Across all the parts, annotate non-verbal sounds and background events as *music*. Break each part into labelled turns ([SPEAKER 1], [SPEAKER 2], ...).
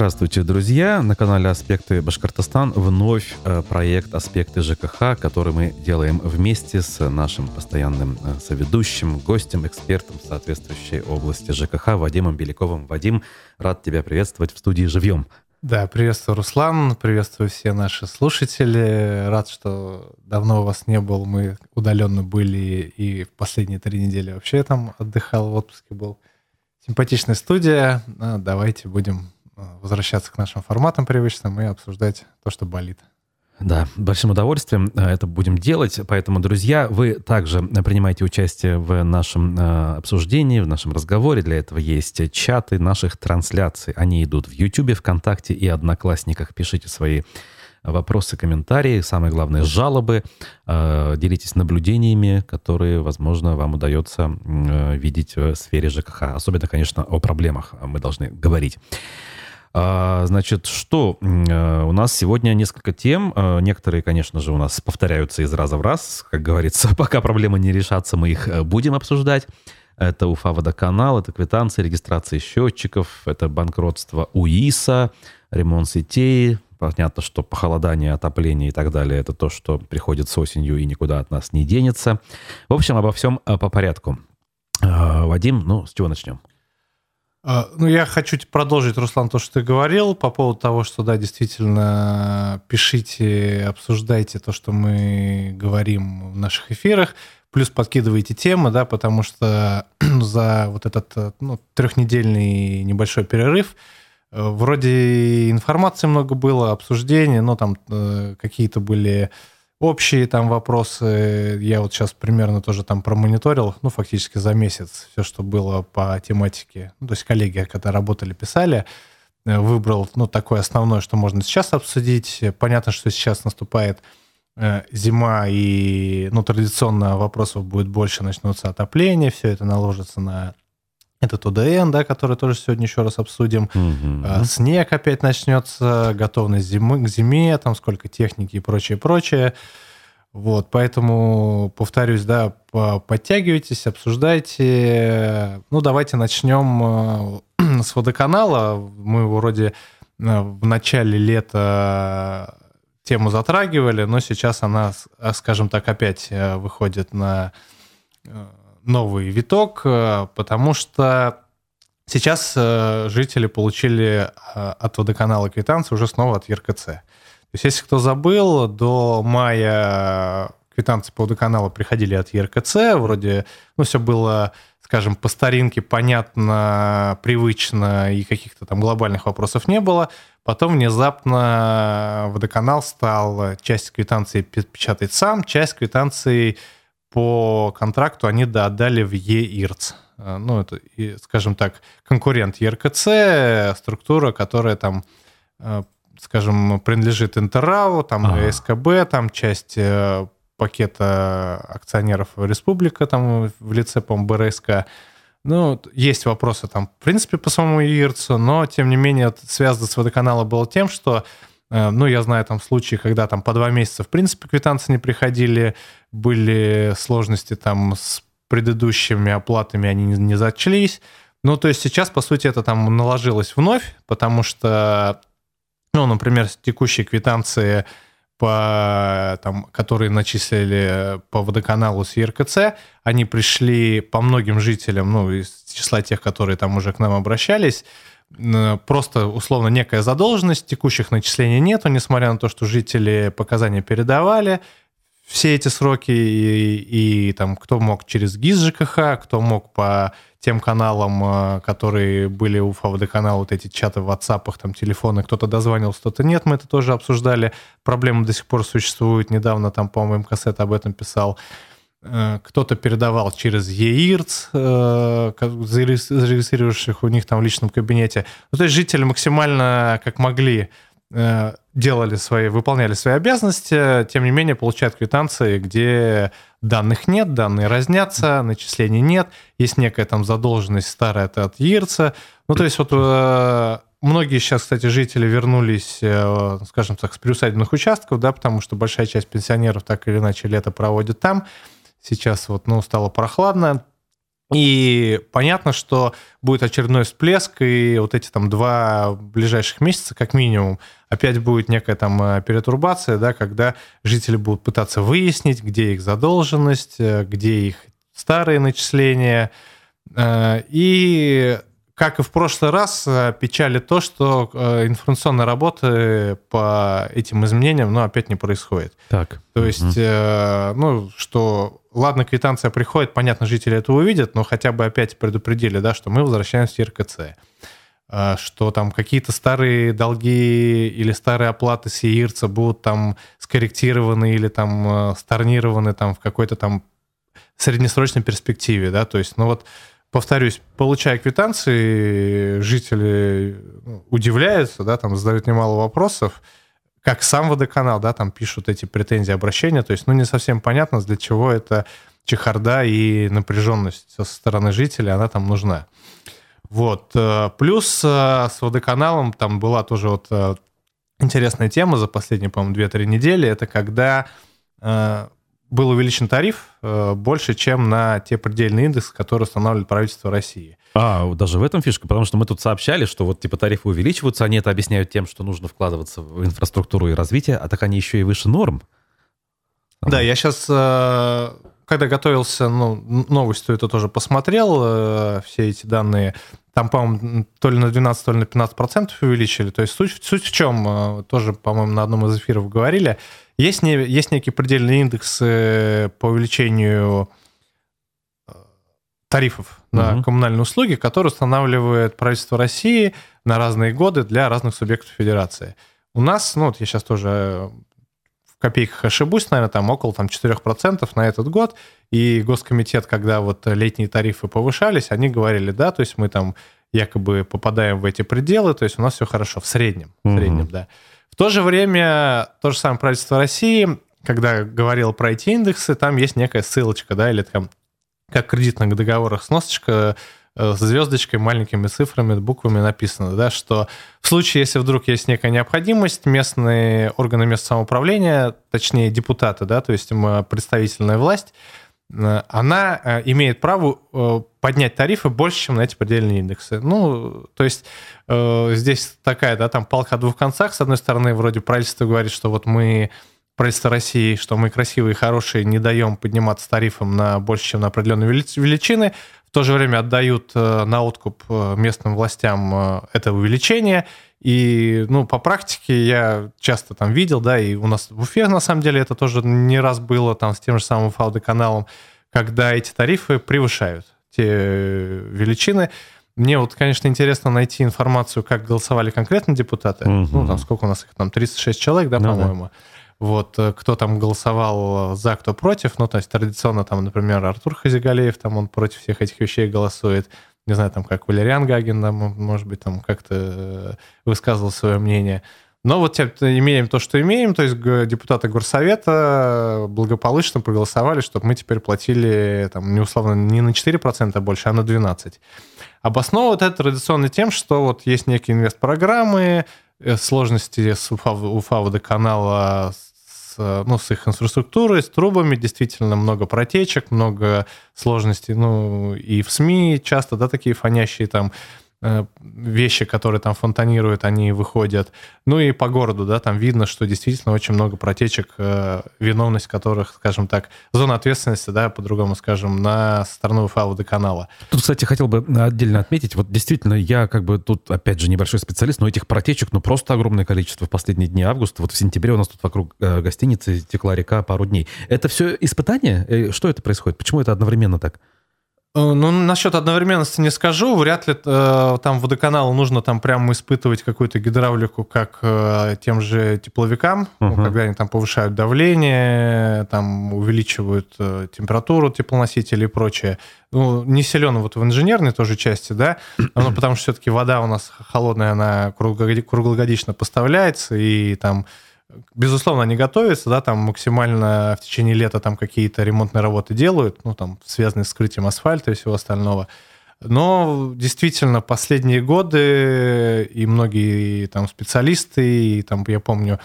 [SPEAKER 1] Здравствуйте, друзья! На канале «Аспекты Башкортостан» вновь э, проект «Аспекты ЖКХ», который мы делаем вместе с нашим постоянным э, соведущим, гостем, экспертом в соответствующей области ЖКХ Вадимом Беляковым. Вадим, рад тебя приветствовать в студии «Живьем».
[SPEAKER 2] Да, приветствую, Руслан, приветствую все наши слушатели. Рад, что давно у вас не было, мы удаленно были и в последние три недели вообще там отдыхал, в отпуске был. Симпатичная студия. А, давайте будем возвращаться к нашим форматам привычным и обсуждать то, что болит.
[SPEAKER 1] Да, большим удовольствием э, это будем делать. Поэтому, друзья, вы также принимаете участие в нашем э, обсуждении, в нашем разговоре. Для этого есть чаты наших трансляций. Они идут в YouTube, ВКонтакте и Одноклассниках. Пишите свои вопросы, комментарии, самое главное, жалобы. Делитесь наблюдениями, которые, возможно, вам удается видеть в сфере ЖКХ. Особенно, конечно, о проблемах мы должны говорить. А, значит, что э, у нас сегодня несколько тем. Э, некоторые, конечно же, у нас повторяются из раза в раз. Как говорится, *laughs* пока проблемы не решатся, мы их э, будем обсуждать. Это Уфа водоканал, это квитанции регистрации счетчиков, это банкротство УИСа, ремонт сетей. Понятно, что похолодание, отопление и так далее, это то, что приходит с осенью и никуда от нас не денется. В общем, обо всем по порядку. Вадим, ну, с чего начнем?
[SPEAKER 2] А, ну, я хочу продолжить, Руслан, то, что ты говорил по поводу того, что, да, действительно, пишите, обсуждайте то, что мы говорим в наших эфирах, плюс подкидывайте темы, да, потому что *clears throat* за вот этот ну, трехнедельный небольшой перерыв э, вроде информации много было, обсуждений, но там э, какие-то были Общие там вопросы я вот сейчас примерно тоже там промониторил, ну, фактически за месяц все, что было по тематике. Ну, то есть коллеги, когда работали, писали, э, выбрал, ну, такое основное, что можно сейчас обсудить. Понятно, что сейчас наступает э, зима, и, ну, традиционно вопросов будет больше, начнутся отопление, все это наложится на этот ОДН, да, который тоже сегодня еще раз обсудим. Угу. Снег опять начнется, готовность зимы, к зиме, там сколько техники и прочее, прочее. Вот, поэтому, повторюсь, да, подтягивайтесь, обсуждайте. Ну, давайте начнем э, *clears throat* с водоканала. Мы вроде э, в начале лета тему затрагивали, но сейчас она, скажем так, опять выходит на новый виток, э, потому что сейчас э, жители получили э, от водоканала квитанции уже снова от ЕРКЦ. То есть, если кто забыл, до мая квитанции по водоканалу приходили от ЕРКЦ, вроде, ну, все было, скажем, по старинке понятно, привычно, и каких-то там глобальных вопросов не было. Потом внезапно водоканал стал часть квитанции печатать сам, часть квитанции по контракту они да, отдали в ЕИРЦ. Э, ну, это, скажем так, конкурент ЕРКЦ, структура, которая там, э, скажем, принадлежит Интеррау, там ага. СКБ, там часть э, пакета акционеров Республика, там в лице, по-моему, БРСК. Ну, есть вопросы там, в принципе, по самому ИРЦу, но, тем не менее, связано с водоканалом было тем, что ну, я знаю там случаи, когда там по два месяца, в принципе, квитанции не приходили, были сложности там с предыдущими оплатами, они не, не зачлись. Ну, то есть сейчас, по сути, это там наложилось вновь, потому что, ну, например, текущие квитанции, по, там, которые начислили по водоканалу с ЕРКЦ, они пришли по многим жителям, ну, из числа тех, которые там уже к нам обращались, просто условно некая задолженность, текущих начислений нету, несмотря на то, что жители показания передавали все эти сроки, и, и там кто мог через ГИС ЖКХ, кто мог по тем каналам, э, которые были у ФВД-канала, вот эти чаты в WhatsApp, там телефоны, кто-то дозванивался, кто-то нет, мы это тоже обсуждали. Проблема до сих пор существует. Недавно там, по-моему, МКСЭТ об этом писал. Э, кто-то передавал через ЕИРЦ, э, зарегистрировавших у них там в личном кабинете. Ну, то есть жители максимально как могли э, делали свои, выполняли свои обязанности, тем не менее получают квитанции, где данных нет, данные разнятся, начислений нет, есть некая там задолженность старая это от ЕИРЦа. Ну, то есть вот многие сейчас, кстати, жители вернулись, скажем так, с приусадебных участков, да, потому что большая часть пенсионеров так или иначе лето проводит там, Сейчас вот, ну, стало прохладно, И понятно, что будет очередной всплеск, и вот эти там два ближайших месяца, как минимум, опять будет некая там э, перетурбация, да, когда жители будут пытаться выяснить, где их задолженность, э, где их старые начисления. Э, и как и в прошлый раз, печали то, что информационной работы по этим изменениям, ну, опять не происходит.
[SPEAKER 1] Так.
[SPEAKER 2] То есть, угу. ну, что ладно, квитанция приходит, понятно, жители это увидят, но хотя бы опять предупредили, да, что мы возвращаемся в РКЦ что там какие-то старые долги или старые оплаты сиирца будут там скорректированы или там э, сторнированы там в какой-то там среднесрочной перспективе, да, то есть, ну вот, повторюсь, получая квитанции, жители ну, удивляются, да, там задают немало вопросов, как сам водоканал, да, там пишут эти претензии, обращения, то есть, ну, не совсем понятно, для чего это чехарда и напряженность со стороны жителей, она там нужна. Вот. Э, плюс э, с водоканалом там была тоже вот э, интересная тема за последние, по-моему, 2-3 недели, это когда был увеличен тариф больше, чем на те предельные индексы, которые устанавливает правительство России.
[SPEAKER 1] А, даже в этом фишка, потому что мы тут сообщали, что вот типа тарифы увеличиваются, они это объясняют тем, что нужно вкладываться в инфраструктуру и развитие, а так они еще и выше норм.
[SPEAKER 2] Да, я сейчас, э, когда готовился, ну, новостью это тоже посмотрел, э, все эти данные, там, по-моему, то ли на 12, то ли на 15 процентов увеличили. То есть суть, суть в чем, э, тоже, по-моему, на одном из эфиров говорили, есть, не, есть некий предельный индекс по увеличению тарифов на угу. коммунальные услуги, которые устанавливает правительство России на разные годы для разных субъектов федерации. У нас, ну вот я сейчас тоже в копейках ошибусь, наверное, там около там, 4% на этот год. И Госкомитет, когда вот летние тарифы повышались, они говорили, да, то есть мы там якобы попадаем в эти пределы, то есть у нас все хорошо в среднем, в среднем, да. То же время то же самое правительство России, когда говорил про эти индексы, там есть некая ссылочка, да, или там как в кредитных договорах сносочка э, с звездочкой, маленькими цифрами, буквами написано, да, что в случае, если вдруг есть некая необходимость, местные органы местного самоуправления, точнее депутаты, да, то есть представительная власть, она э, имеет право поднять тарифы больше, чем на эти предельные индексы. Ну, то есть здесь такая, да, там палка о двух концах. С одной стороны, вроде правительство говорит, что вот мы правительство России, что мы красивые хорошие, не даем подниматься тарифом на больше, чем на определенные величины, в то же время отдают э, на откуп э, местным властям э, это увеличение. И, ну, по практике я часто там видел, да, и у нас в Уфе, на самом деле, это тоже не раз было там с тем же самым Фауды-каналом, когда эти тарифы превышают те величины. Мне вот, конечно, интересно найти информацию, как голосовали конкретно депутаты. Угу. Ну, там сколько у нас их там, 36 человек, да, ну, по-моему. Да. Вот, э, кто там голосовал за, кто против. Ну, то есть традиционно там, например, Артур Хазигалеев, там он против всех этих вещей голосует. Не знаю, там как Валериан Гагин, там, может быть, там как-то э, высказывал свое мнение. Но вот имеем то, что имеем, то есть депутаты Горсовета благополучно проголосовали, чтобы мы теперь платили, там, не условно, не на 4% больше, а на 12%. Обосновывают это традиционно тем, что вот есть некие инвестпрограммы, э, сложности с УФА, УФА водоканала ну, с их инфраструктурой, с трубами, действительно много протечек, много сложностей, ну, и в СМИ часто, да, такие фонящие там. Э, вещи, которые там фонтанируют, они выходят. Ну и по городу, да, там видно, что действительно очень много протечек, э, виновность которых, скажем так, зона ответственности, да, по-другому скажем, на сторону УФА водоканала.
[SPEAKER 1] Тут, кстати, хотел бы отдельно отметить, вот действительно, я как бы тут, опять же, небольшой специалист, но этих протечек, ну, просто огромное количество в последние дни августа. Вот в сентябре у нас тут вокруг э, гостиницы текла река пару дней. Это все испытание? Что это происходит? Почему это одновременно так?
[SPEAKER 2] Э, ну, насчет одновременности не скажу. Вряд ли э, там водоканалу нужно там прямо испытывать какую-то гидравлику, как э, тем же тепловикам, uh-huh. ну, когда они там повышают давление, там увеличивают э, температуру теплоносителей и прочее. Ну, не силен вот в инженерной тоже части, да, ну, потому что все-таки вода у нас холодная, она круглогодично поставляется, и там Безусловно, они готовятся, да, там максимально в течение лета там какие-то ремонтные работы делают, ну, там, связанные с скрытием асфальта и всего остального. Но действительно, последние годы и многие там специалисты, и там, я помню,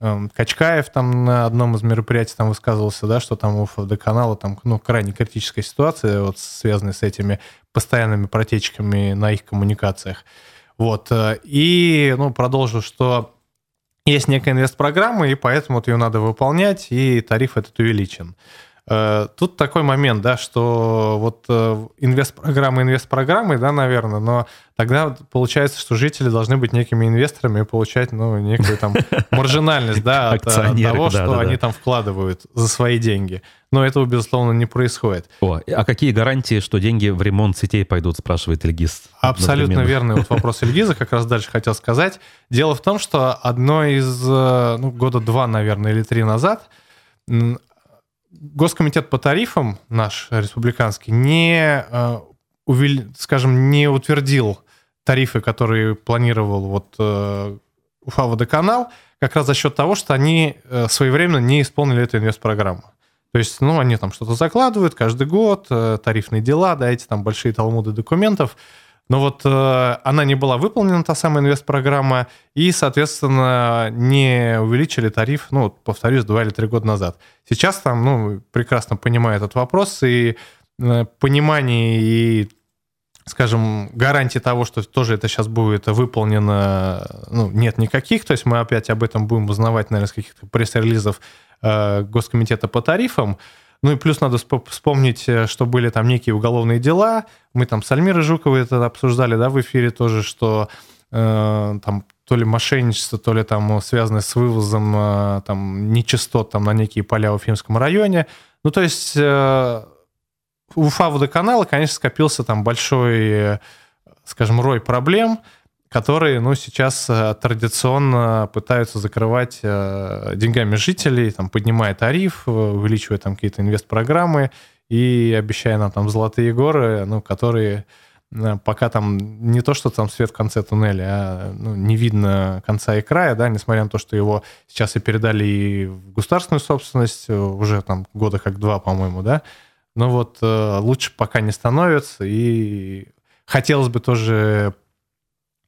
[SPEAKER 2] эм, Качкаев там на одном из мероприятий там высказывался, да, что там у ФВД-канала там, ну, крайне критическая ситуация, вот связанная с этими постоянными протечками на их коммуникациях. Вот. Э, и, ну, продолжу, что есть некая инвест-программа, и поэтому вот ее надо выполнять, и тариф этот увеличен. Э, тут такой момент, да, что вот э, инвест-программы инвест-программы, да, наверное, но тогда получается, что жители должны быть некими инвесторами и получать, ну, некую там *laughs* маржинальность, да, от того, что они там вкладывают за свои деньги. Но этого, безусловно, не происходит.
[SPEAKER 1] О, а какие гарантии, что деньги в ремонт сетей пойдут, спрашивает Ильгиз.
[SPEAKER 2] Абсолютно верный вот вопрос Ильгиза, как раз дальше хотел сказать. Дело в том, что одно из, э, ну, года два, наверное, или три назад Госкомитет по тарифам наш республиканский не, э, скажем, не утвердил тарифы, которые планировал вот э, Уфа водоканал, как раз за счет того, что они э, своевременно не исполнили эту инвестпрограмму. То есть, ну, они там что-то закладывают каждый год, тарифные дела, да, эти там большие талмуды документов, но вот э, она не была выполнена, та самая инвестпрограмма, и, соответственно, не увеличили тариф, ну, повторюсь, два или три года назад. Сейчас там, ну, прекрасно понимаю этот вопрос, и э, понимание и скажем, гарантии того, что тоже это сейчас будет выполнено, ну, нет никаких. То есть мы опять об этом будем узнавать, наверное, с каких-то пресс-релизов э, Госкомитета по тарифам. Ну и плюс надо вспомнить, э, что были там некие уголовные дела. Мы там с Альмирой Жуковой это обсуждали, да, в эфире тоже, что э, там то ли мошенничество, то ли там связанное с вывозом э, там нечистот там на некие поля в Уфимском районе. Ну, то есть э, Уфа водоканала, конечно, скопился там большой, э, скажем, рой проблем – которые, ну, сейчас э, традиционно пытаются закрывать э, деньгами жителей, там, поднимая тариф, э, увеличивая там какие-то инвест-программы и обещая нам там золотые горы, ну, которые пока там не то, что там свет в конце туннеля, а ну, не видно конца и края, да, несмотря на то, что его сейчас и передали и в государственную собственность, уже там года как два, по-моему, да, но вот лучше пока не становится, и хотелось бы тоже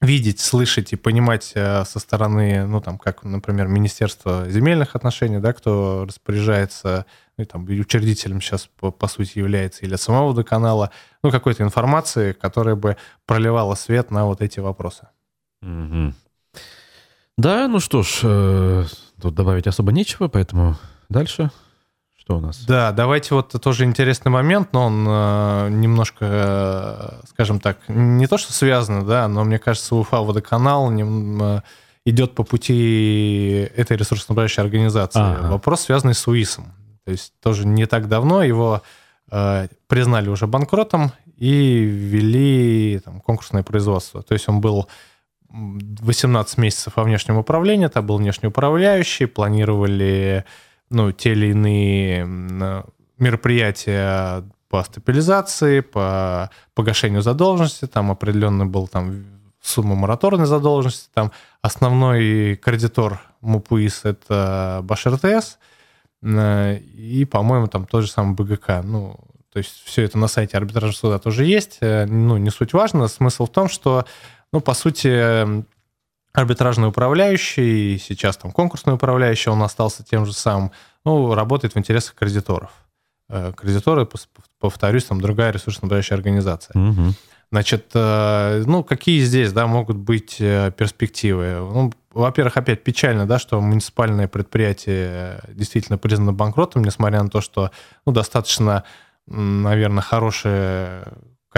[SPEAKER 2] видеть, слышать и понимать э, со стороны, ну, там, как, например, Министерство земельных отношений, да, кто распоряжается, ну, и там, учредителем сейчас, по, по сути, является, или самого водоканала, ну, какой-то информации, которая бы проливала свет на вот эти вопросы.
[SPEAKER 1] Угу. Да, ну что ж, э, тут добавить особо нечего, поэтому дальше что у нас?
[SPEAKER 2] Да, давайте вот тоже интересный момент, но он э, немножко, э, скажем так, не то что связано, да, но мне кажется, Уфа водоканал не, э, идет по пути этой ресурсоснабжающей организации. Ага. Вопрос связанный с УИСом. То есть тоже не так давно его э, признали уже банкротом и ввели там, конкурсное производство. То есть он был 18 месяцев во внешнем управлении, это был внешний управляющий, планировали ну, те или иные мероприятия по стабилизации, по погашению задолженности, там определенно был там сумма мораторной задолженности, там основной кредитор МУПУИС это БашРТС, и, по-моему, там тот же самый БГК. Ну, то есть все это на сайте арбитражного суда тоже есть, э, ну, не суть важно. Смысл в том, что, ну, по сути, арбитражный управляющий, сейчас там конкурсный управляющий, он остался тем же самым, ну, работает в интересах кредиторов. Э, кредиторы, повторюсь, там другая ресурсоснабжающая организация. Угу. Значит, э, ну, какие здесь, да, могут быть э, перспективы? Ну, во-первых, опять печально, да, что муниципальное предприятие действительно признано банкротом, несмотря на то, что, ну, достаточно, наверное, хорошее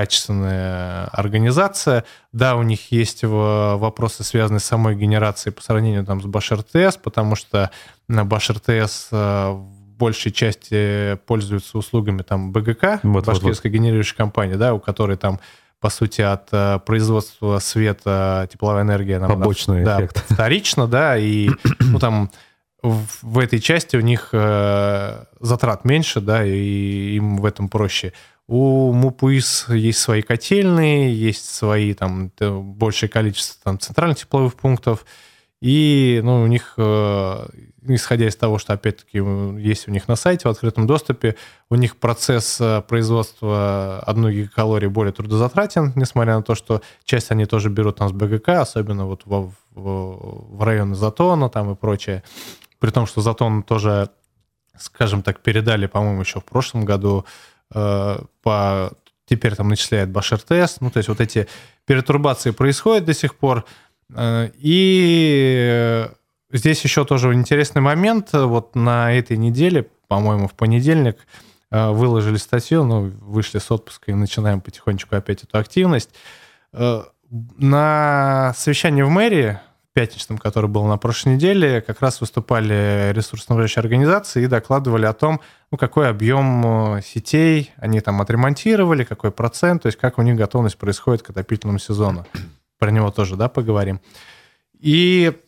[SPEAKER 2] качественная организация. Да, у них есть вопросы, связанные с самой генерацией по сравнению там, с BashRTS, потому что BashRTS э, в большей части пользуются услугами там БГК, вот, башкирской вот, вот. генерирующей компании, да, у которой там по сути, от э, производства света тепловая энергия... Нам,
[SPEAKER 1] Побочный
[SPEAKER 2] да,
[SPEAKER 1] эффект.
[SPEAKER 2] Вторично, да, и ну, там в, в этой части у них э, затрат меньше, да, и им в этом проще. У МУПУИС есть свои котельные, есть свои там большее количество там центральных тепловых пунктов, и ну, у них, э, исходя из того, что, опять-таки, есть у них на сайте в открытом доступе, у них процесс э, производства одной гигакалории более трудозатратен, несмотря на то, что часть они тоже берут там с БГК, особенно вот в, в, в районы Затона там и прочее. При том, что Затон тоже, скажем так, передали, по-моему, еще в прошлом году по теперь там начисляет Баш-РТС. Ну, то есть вот эти перетурбации происходят до сих пор. Э, и здесь еще тоже интересный момент. Вот на этой неделе, по-моему, в понедельник, э, выложили статью, ну, вышли с отпуска и начинаем потихонечку опять эту активность. Э, на совещании в мэрии, пятничном, который был на прошлой неделе, как раз выступали ресурсоснабжающие организации и докладывали о том, ну, какой объем сетей они там отремонтировали, какой процент, то есть как у них готовность происходит к отопительному сезону. Про него тоже, да, поговорим. И,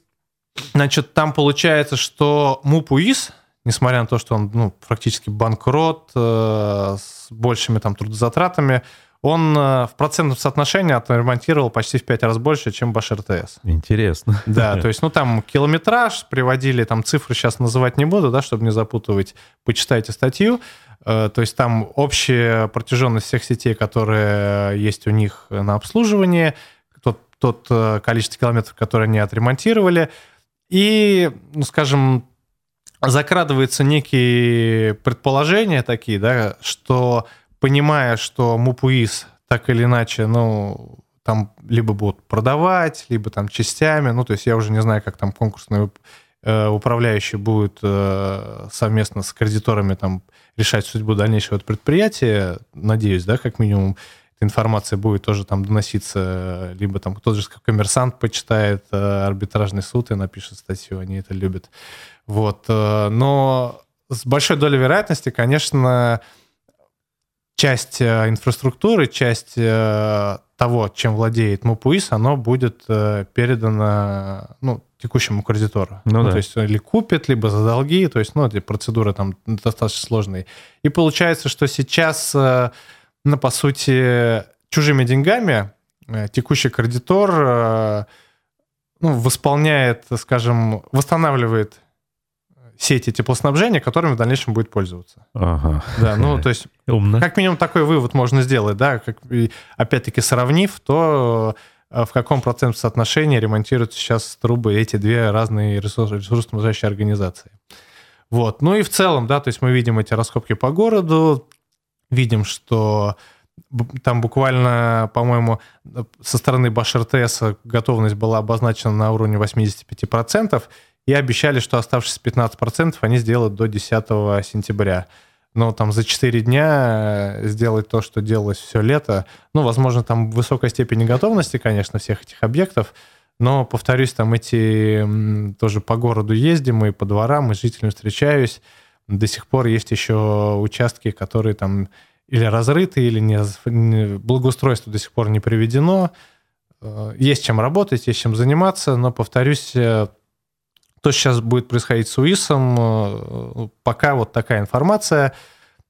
[SPEAKER 2] значит, там получается, что МУПУИС, несмотря на то, что он ну, практически банкрот, э, с большими там трудозатратами, он э, в процентном соотношении отремонтировал почти в пять раз больше, чем Баш РТС.
[SPEAKER 1] Интересно.
[SPEAKER 2] Да, то есть, ну, там километраж приводили, там цифры сейчас называть не буду, да, чтобы не запутывать, почитайте статью. Э, то есть там общая протяженность всех сетей, которые есть у них на обслуживании, тот э, количество километров, которые они отремонтировали. И, ну, скажем, закрадываются некие предположения такие, да, что понимая, что МУПУИС так или иначе, ну, там либо будут продавать, либо там частями, ну, то есть я уже не знаю, как там конкурсный э, управляющий будет э, совместно с кредиторами там решать судьбу дальнейшего предприятия, надеюсь, да, как минимум, информация будет тоже там доноситься, либо там кто-то же коммерсант почитает э, арбитражный суд и напишет статью, они это любят. Вот. Э, но с большой долей вероятности, конечно, часть э, инфраструктуры, часть того, чем владеет МУПУИС, оно будет передано ну, текущему кредитору. Ну, ну, да. То есть или купит, либо за долги, то есть ну, эти процедуры там достаточно сложные. И получается, что сейчас ну, по сути, чужими деньгами э, текущий кредитор э, ну, восполняет, скажем, восстанавливает сети теплоснабжения, которыми в дальнейшем будет пользоваться.
[SPEAKER 1] Ага.
[SPEAKER 2] Да, ну, то есть, Умно. как минимум такой вывод можно сделать, да, как, опять-таки сравнив то, э, в каком процентном соотношении ремонтируют сейчас трубы эти две разные ресурсоснабжающие организации. Вот. Ну и в целом, да, то есть мы видим эти раскопки по городу, видим, что там буквально, по-моему, со стороны Баш РТС готовность была обозначена на уровне 85%, и обещали, что оставшиеся 15% они сделают до 10 сентября. Но там за 4 дня сделать то, что делалось все лето, ну, возможно, там высокая степень готовности, конечно, всех этих объектов, но, повторюсь, там эти тоже по городу ездим, и по дворам, и с жителями встречаюсь, до сих пор есть еще участки, которые там или разрыты, или не, благоустройство до сих пор не приведено. Э, есть чем работать, есть чем заниматься, но, повторюсь, э, что сейчас будет происходить с УИСом, э, пока вот такая информация.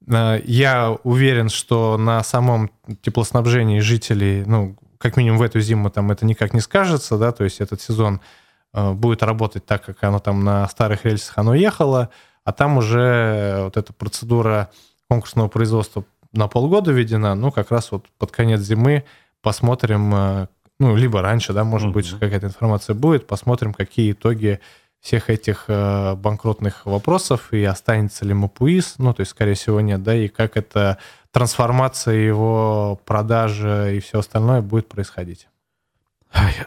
[SPEAKER 2] Я уверен, что на самом теплоснабжении жителей, ну, как минимум в эту зиму там это никак не скажется, да, то есть этот сезон будет работать так, как оно там на старых рельсах оно ехало, а там уже вот эта процедура конкурсного производства на полгода введена, ну, как раз вот под конец зимы посмотрим, э, ну, либо раньше, да, может mm-hmm. быть, какая-то информация будет, посмотрим, какие итоги всех этих э, банкротных вопросов, и останется ли МАПУИС, ну, то есть, скорее всего, нет, да, и как эта трансформация его продажи и все остальное будет происходить.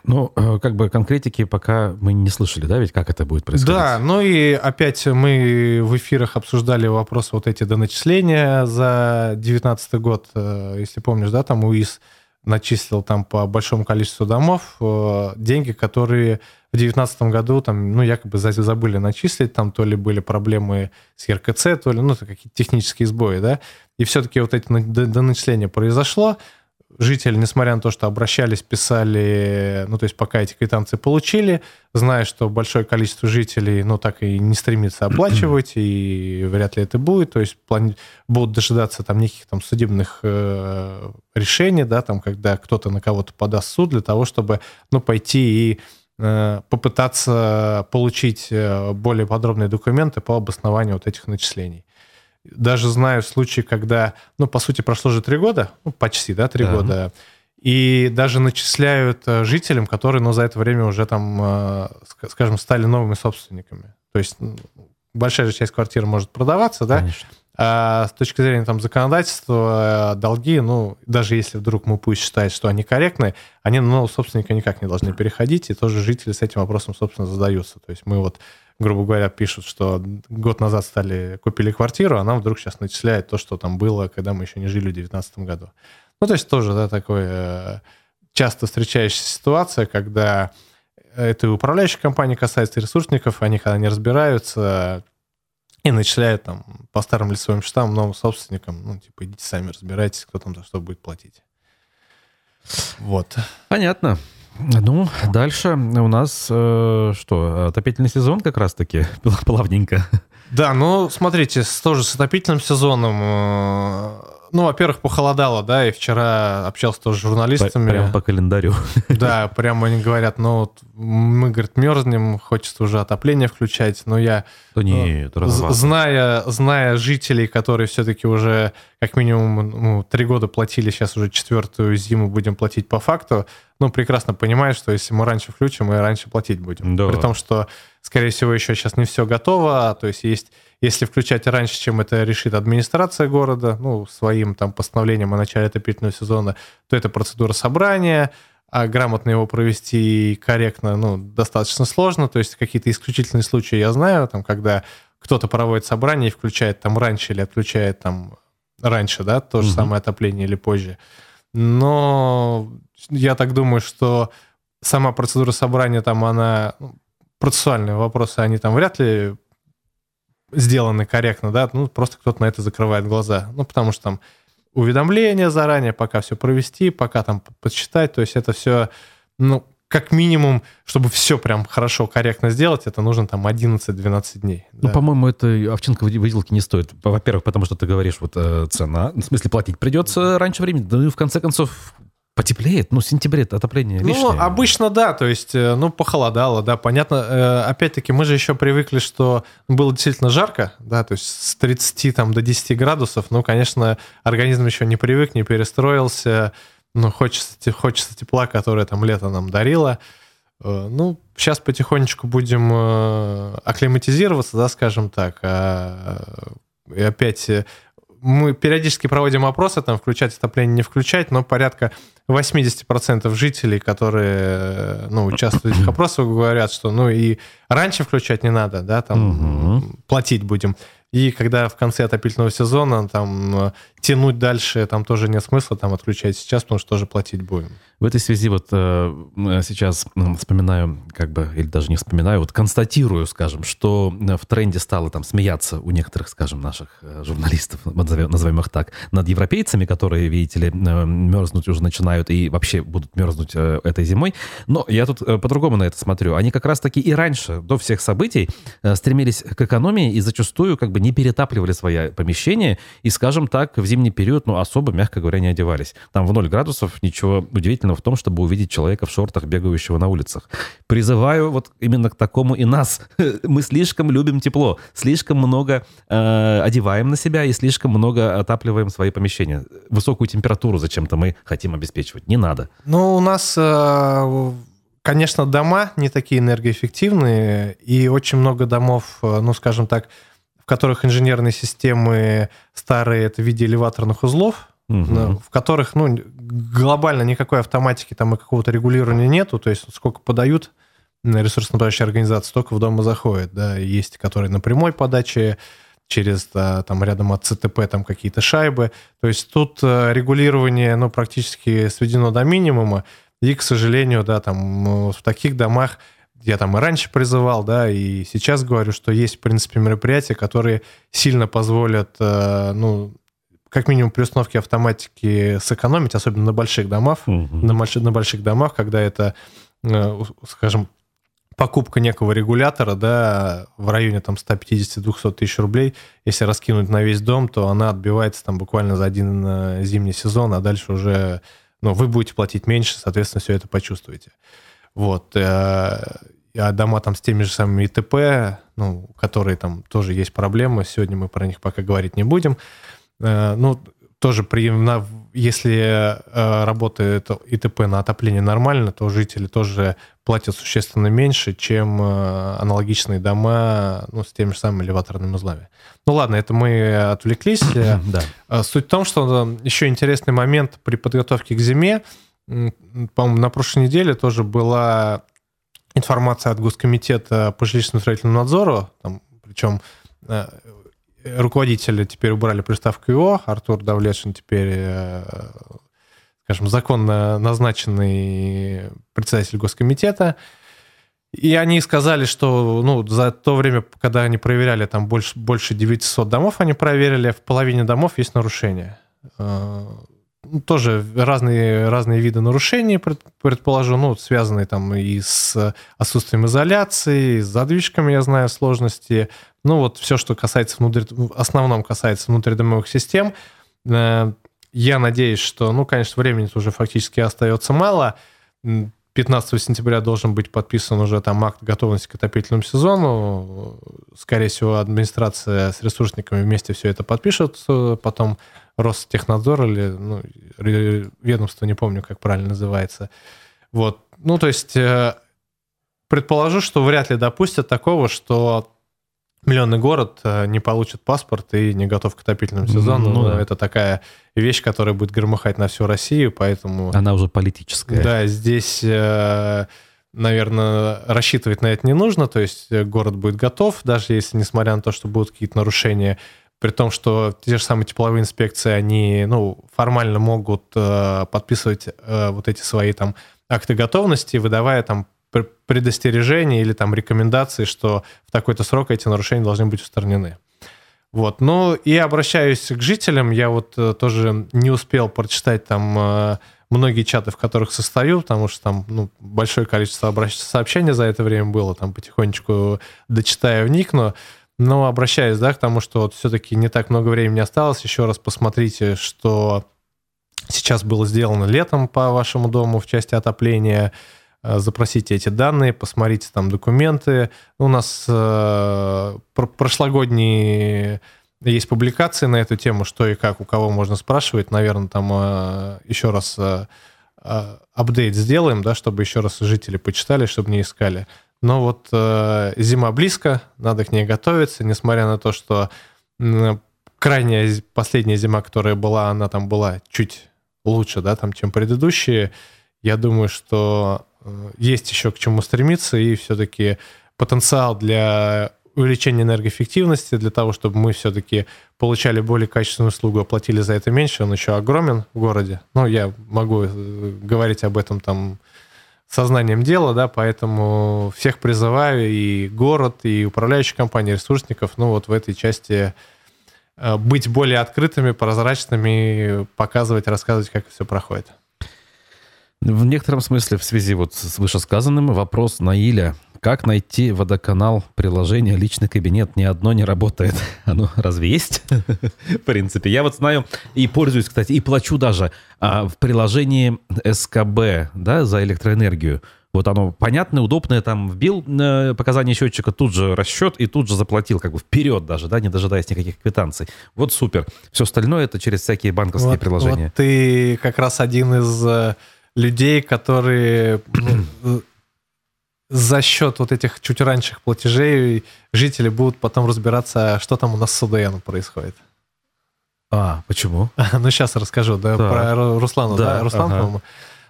[SPEAKER 1] Ну, э, как бы конкретики пока мы не слышали, да, ведь как это будет происходить?
[SPEAKER 2] Да, ну и опять мы в эфирах обсуждали вопрос вот эти доначисления за 2019 год, э, если помнишь, да, там УИС начислил там по большому количеству домов э, деньги, которые в 2019 году там, ну, якобы забыли начислить, там то ли были проблемы с РКЦ, то ли, ну, какие-то технические сбои, да, и все-таки вот эти доначисления произошло, жители, несмотря на то, что обращались, писали, ну, то есть пока эти квитанции получили, зная, что большое количество жителей, ну, так и не стремится оплачивать, и вряд ли это будет, то есть плани... будут дожидаться там неких там судебных э, решений, да, там, когда кто-то на кого-то подаст суд для того, чтобы, ну, пойти и попытаться получить более подробные документы по обоснованию вот этих начислений. Даже знаю случаи, когда, ну, по сути, прошло же три года, ну, почти, да, три да. года, и даже начисляют жителям, которые, ну, за это время уже там, скажем, стали новыми собственниками. То есть большая же часть квартир может продаваться, да? Конечно. А с точки зрения там, законодательства, э, долги, ну, даже если вдруг мы пусть считает, что они корректны, они на нового собственника никак не должны переходить, и тоже жители с этим вопросом, собственно, задаются. То есть мы вот, грубо говоря, пишут, что год назад стали, купили квартиру, а нам вдруг сейчас начисляют то, что там было, когда мы еще не жили в 2019 году. Ну, то есть тоже, да, такое э, часто встречающаяся ситуация, когда это и управляющих компаний касается, и ресурсников, они когда не разбираются и начисляют там по старым лицевым счетам новым собственникам, ну, типа, идите сами разбирайтесь, кто там за что будет платить. Вот.
[SPEAKER 1] Понятно. Ну, дальше у нас э, что, отопительный сезон как раз-таки *laughs* плавненько.
[SPEAKER 2] Да, ну, смотрите, тоже с отопительным сезоном э, ну, во-первых, похолодало, да, и вчера общался тоже с журналистами.
[SPEAKER 1] Прямо по календарю.
[SPEAKER 2] Да, прямо они говорят, ну, вот мы, говорит, мерзнем, хочется уже отопление включать, но я...
[SPEAKER 1] Да нет,
[SPEAKER 2] ну, зная, зная жителей, которые все-таки уже как минимум ну, три года платили, сейчас уже четвертую зиму будем платить по факту, ну, прекрасно понимают, что если мы раньше включим, мы раньше платить будем. Да. При том, что, скорее всего, еще сейчас не все готово, то есть есть если включать раньше, чем это решит администрация города, ну, своим там постановлением о начале отопительного сезона, то это процедура собрания, а грамотно его провести корректно, ну, достаточно сложно. То есть какие-то исключительные случаи я знаю, там, когда кто-то проводит собрание и включает там раньше или отключает там раньше, да, то же угу. самое отопление или позже. Но я так думаю, что сама процедура собрания там, она ну, процессуальные вопросы, они там вряд ли сделаны корректно, да, ну, просто кто-то на это закрывает глаза. Ну, потому что там уведомления заранее, пока все провести, пока там подсчитать, то есть это все, ну, как минимум, чтобы все прям хорошо, корректно сделать, это нужно там 11-12 дней.
[SPEAKER 1] Ну, да. по-моему, это овчинка выделки не стоит. Во-первых, потому что ты говоришь, вот э, цена, в смысле платить придется раньше времени, да и в конце концов Потеплеет? Ну, в сентябре отопление
[SPEAKER 2] ну,
[SPEAKER 1] лишнее.
[SPEAKER 2] Ну, обычно да, то есть, э, ну, похолодало, да, понятно. Э, опять-таки, мы же еще привыкли, что было действительно жарко, да, то есть с 30 там, до 10 градусов, ну, конечно, организм еще не привык, не перестроился, ну, хочется, хочется тепла, которое там лето нам дарило. Э, ну, сейчас потихонечку будем акклиматизироваться, да, скажем так, а, и опять мы периодически проводим опросы, там, включать отопление, не включать, но порядка 80% жителей, которые ну, участвуют в этих опросах, говорят, что ну и раньше включать не надо, да, там угу. платить будем. И когда в конце отопительного сезона там э, тянуть дальше, там тоже нет смысла там отключать сейчас, потому что тоже платить будем.
[SPEAKER 1] В этой связи вот э, сейчас вспоминаю, как бы, или даже не вспоминаю, вот констатирую, скажем, что э, в тренде стало там смеяться у некоторых, скажем, наших э, журналистов, *laughs* назовем, назовем их так, над европейцами, которые, видите ли, мерзнуть уже начинают и вообще будут мерзнуть этой зимой. Но я тут по-другому на это смотрю. Они как раз-таки и раньше, до всех событий, стремились к экономии и зачастую как бы не перетапливали свои помещения и, скажем так, в зимний период, ну, особо, мягко говоря, не одевались. Там в 0 градусов ничего удивительного в том, чтобы увидеть человека в шортах, бегающего на улицах. Призываю вот именно к такому и нас. *laughs* Мы слишком любим тепло, слишком много э, одеваем на себя и слишком много отапливаем свои помещения. Высокую температуру зачем-то мы хотим обеспечивать. Не надо.
[SPEAKER 2] Ну, у нас... Э конечно, дома не такие энергоэффективные, и очень много домов, э, ну, скажем так, в которых инженерные системы старые, это в виде элеваторных узлов, угу. в которых ну, глобально никакой автоматики там и какого-то регулирования нету, то есть сколько подают ресурсоснабжающие организации, столько в дом и заходит. Да. Есть, которые на прямой подаче, через там рядом от ЦТП там какие-то шайбы. То есть тут э, регулирование ну, практически сведено до минимума. И, к сожалению, да, там в таких домах я там и раньше призывал, да, и сейчас говорю, что есть, в принципе, мероприятия, которые сильно позволят, э, ну, как минимум при установке автоматики сэкономить, особенно на больших домах, угу. на, больш, на больших домах, когда это, э, скажем, покупка некого регулятора, да, в районе там 150-200 тысяч рублей, если раскинуть на весь дом, то она отбивается там буквально за один э, зимний сезон, а дальше уже, ну, вы будете платить меньше, соответственно, все это почувствуете. Вот. А дома там с теми же самыми ИТП, ну, которые там тоже есть проблемы, сегодня мы про них пока говорить не будем. Ну, тоже при, на, если э, работает ИТП на отопление нормально, то жители тоже платят существенно меньше, чем э, аналогичные дома ну, с теми же самыми элеваторными узлами. Ну ладно, это мы отвлеклись. *clears throat* да. Э, суть в том, что еще интересный момент при подготовке к зиме, по-моему, на прошлой неделе тоже была информация от Госкомитета по жилищно строительному надзору, там, причем э, руководителя теперь убрали приставку ИО, Артур Давлешин теперь, э, скажем, законно назначенный председатель Госкомитета. И они сказали, что ну, за то время, когда они проверяли, там больше, больше 900 домов они проверили, в половине домов есть нарушения. Ну, тоже разные, разные виды нарушений, предположу, ну, связанные там и с отсутствием изоляции, и с задвижками, я знаю, сложности. Ну, вот все, что касается внутри, в основном касается внутридомовых систем. Э, я надеюсь, что, ну, конечно, времени уже фактически остается мало. 15 сентября должен быть подписан уже там акт готовности к отопительному сезону. Скорее всего, администрация с ресурсниками вместе все это подпишет. Потом Ростехнадзор или ну, ведомство, не помню, как правильно называется. Вот. Ну, то есть э, предположу, что вряд ли допустят такого, что миллионный город э, не получит паспорт и не готов к отопительному сезону. Ну, да. Это такая вещь, которая будет громыхать на всю Россию, поэтому...
[SPEAKER 1] Она уже политическая.
[SPEAKER 2] Да, здесь, э, наверное, рассчитывать на это не нужно, то есть город будет готов, даже если, несмотря на то, что будут какие-то нарушения, при том, что те же самые тепловые инспекции, они ну, формально могут э, подписывать э, вот эти свои там акты готовности, выдавая там предостережения или там рекомендации, что в такой-то срок эти нарушения должны быть устранены. Вот. Ну и обращаюсь к жителям. Я вот э, тоже не успел прочитать там э, многие чаты, в которых состою, потому что там ну, большое количество сообщений за это время было. Там потихонечку дочитаю, вникну. Но обращаясь, да, к тому, что вот все-таки не так много времени осталось, еще раз посмотрите, что сейчас было сделано летом по вашему дому в части отопления. Э, запросите эти данные, посмотрите там документы. У нас э, прошлогодние есть публикации на эту тему, что и как, у кого можно спрашивать. Наверное, там э, еще раз э, э, апдейт сделаем, да, чтобы еще раз жители почитали, чтобы не искали. Но вот э, зима близко, надо к ней готовиться, несмотря на то, что э, крайняя последняя зима, которая была, она там была чуть лучше, да, там, чем предыдущие. Я думаю, что есть еще к чему стремиться, и все-таки потенциал для увеличения энергоэффективности, для того, чтобы мы все-таки получали более качественную услугу, оплатили за это меньше, он еще огромен в городе. Ну, я могу э, говорить об этом там сознанием дела, да, поэтому всех призываю, и город, и управляющие компании, ресурсников, ну, вот в этой части э, быть более открытыми, прозрачными, показывать, рассказывать, как все проходит.
[SPEAKER 1] В некотором смысле в связи вот с вышесказанным вопрос Наиля. Как найти водоканал приложение «Личный кабинет»? Ни одно не работает. *laughs* Оно разве есть? *laughs* В принципе. Я вот знаю и пользуюсь, кстати, и плачу даже а, в приложении СКБ да, за электроэнергию. Вот оно понятное, удобное, там вбил э, показания счетчика, тут же расчет и тут же заплатил, как бы вперед даже, да, не дожидаясь никаких квитанций. Вот супер. Все остальное это через всякие банковские вот, приложения.
[SPEAKER 2] Вот ты как раз один из э, людей, которые ну, за счет вот этих чуть раньших платежей жители будут потом разбираться, что там у нас с УДН происходит.
[SPEAKER 1] А, почему? *laughs*
[SPEAKER 2] ну, сейчас расскажу, да, да. про Руслану, да, да Руслан, ага. по-моему.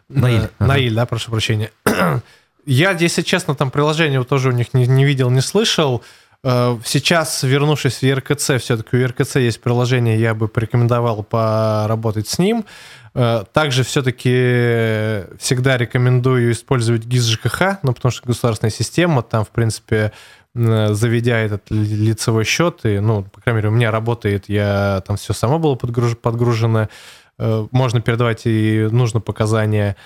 [SPEAKER 1] Наиль. Э,
[SPEAKER 2] ага. Наиль, да, прошу прощения. *clears throat* Я, если честно, там приложение тоже у них не, не видел, не слышал. Э, сейчас, вернувшись в ЕРКЦ, все-таки у ЕРКЦ есть приложение, я бы порекомендовал поработать с ним. Э, также все-таки всегда рекомендую использовать ГИС ЖКХ, ну, потому что государственная система, там, в принципе, заведя этот лицевой счет, и, ну, по крайней мере, у меня работает, я там все само было подгруж, подгружено, э, можно передавать и нужно показания.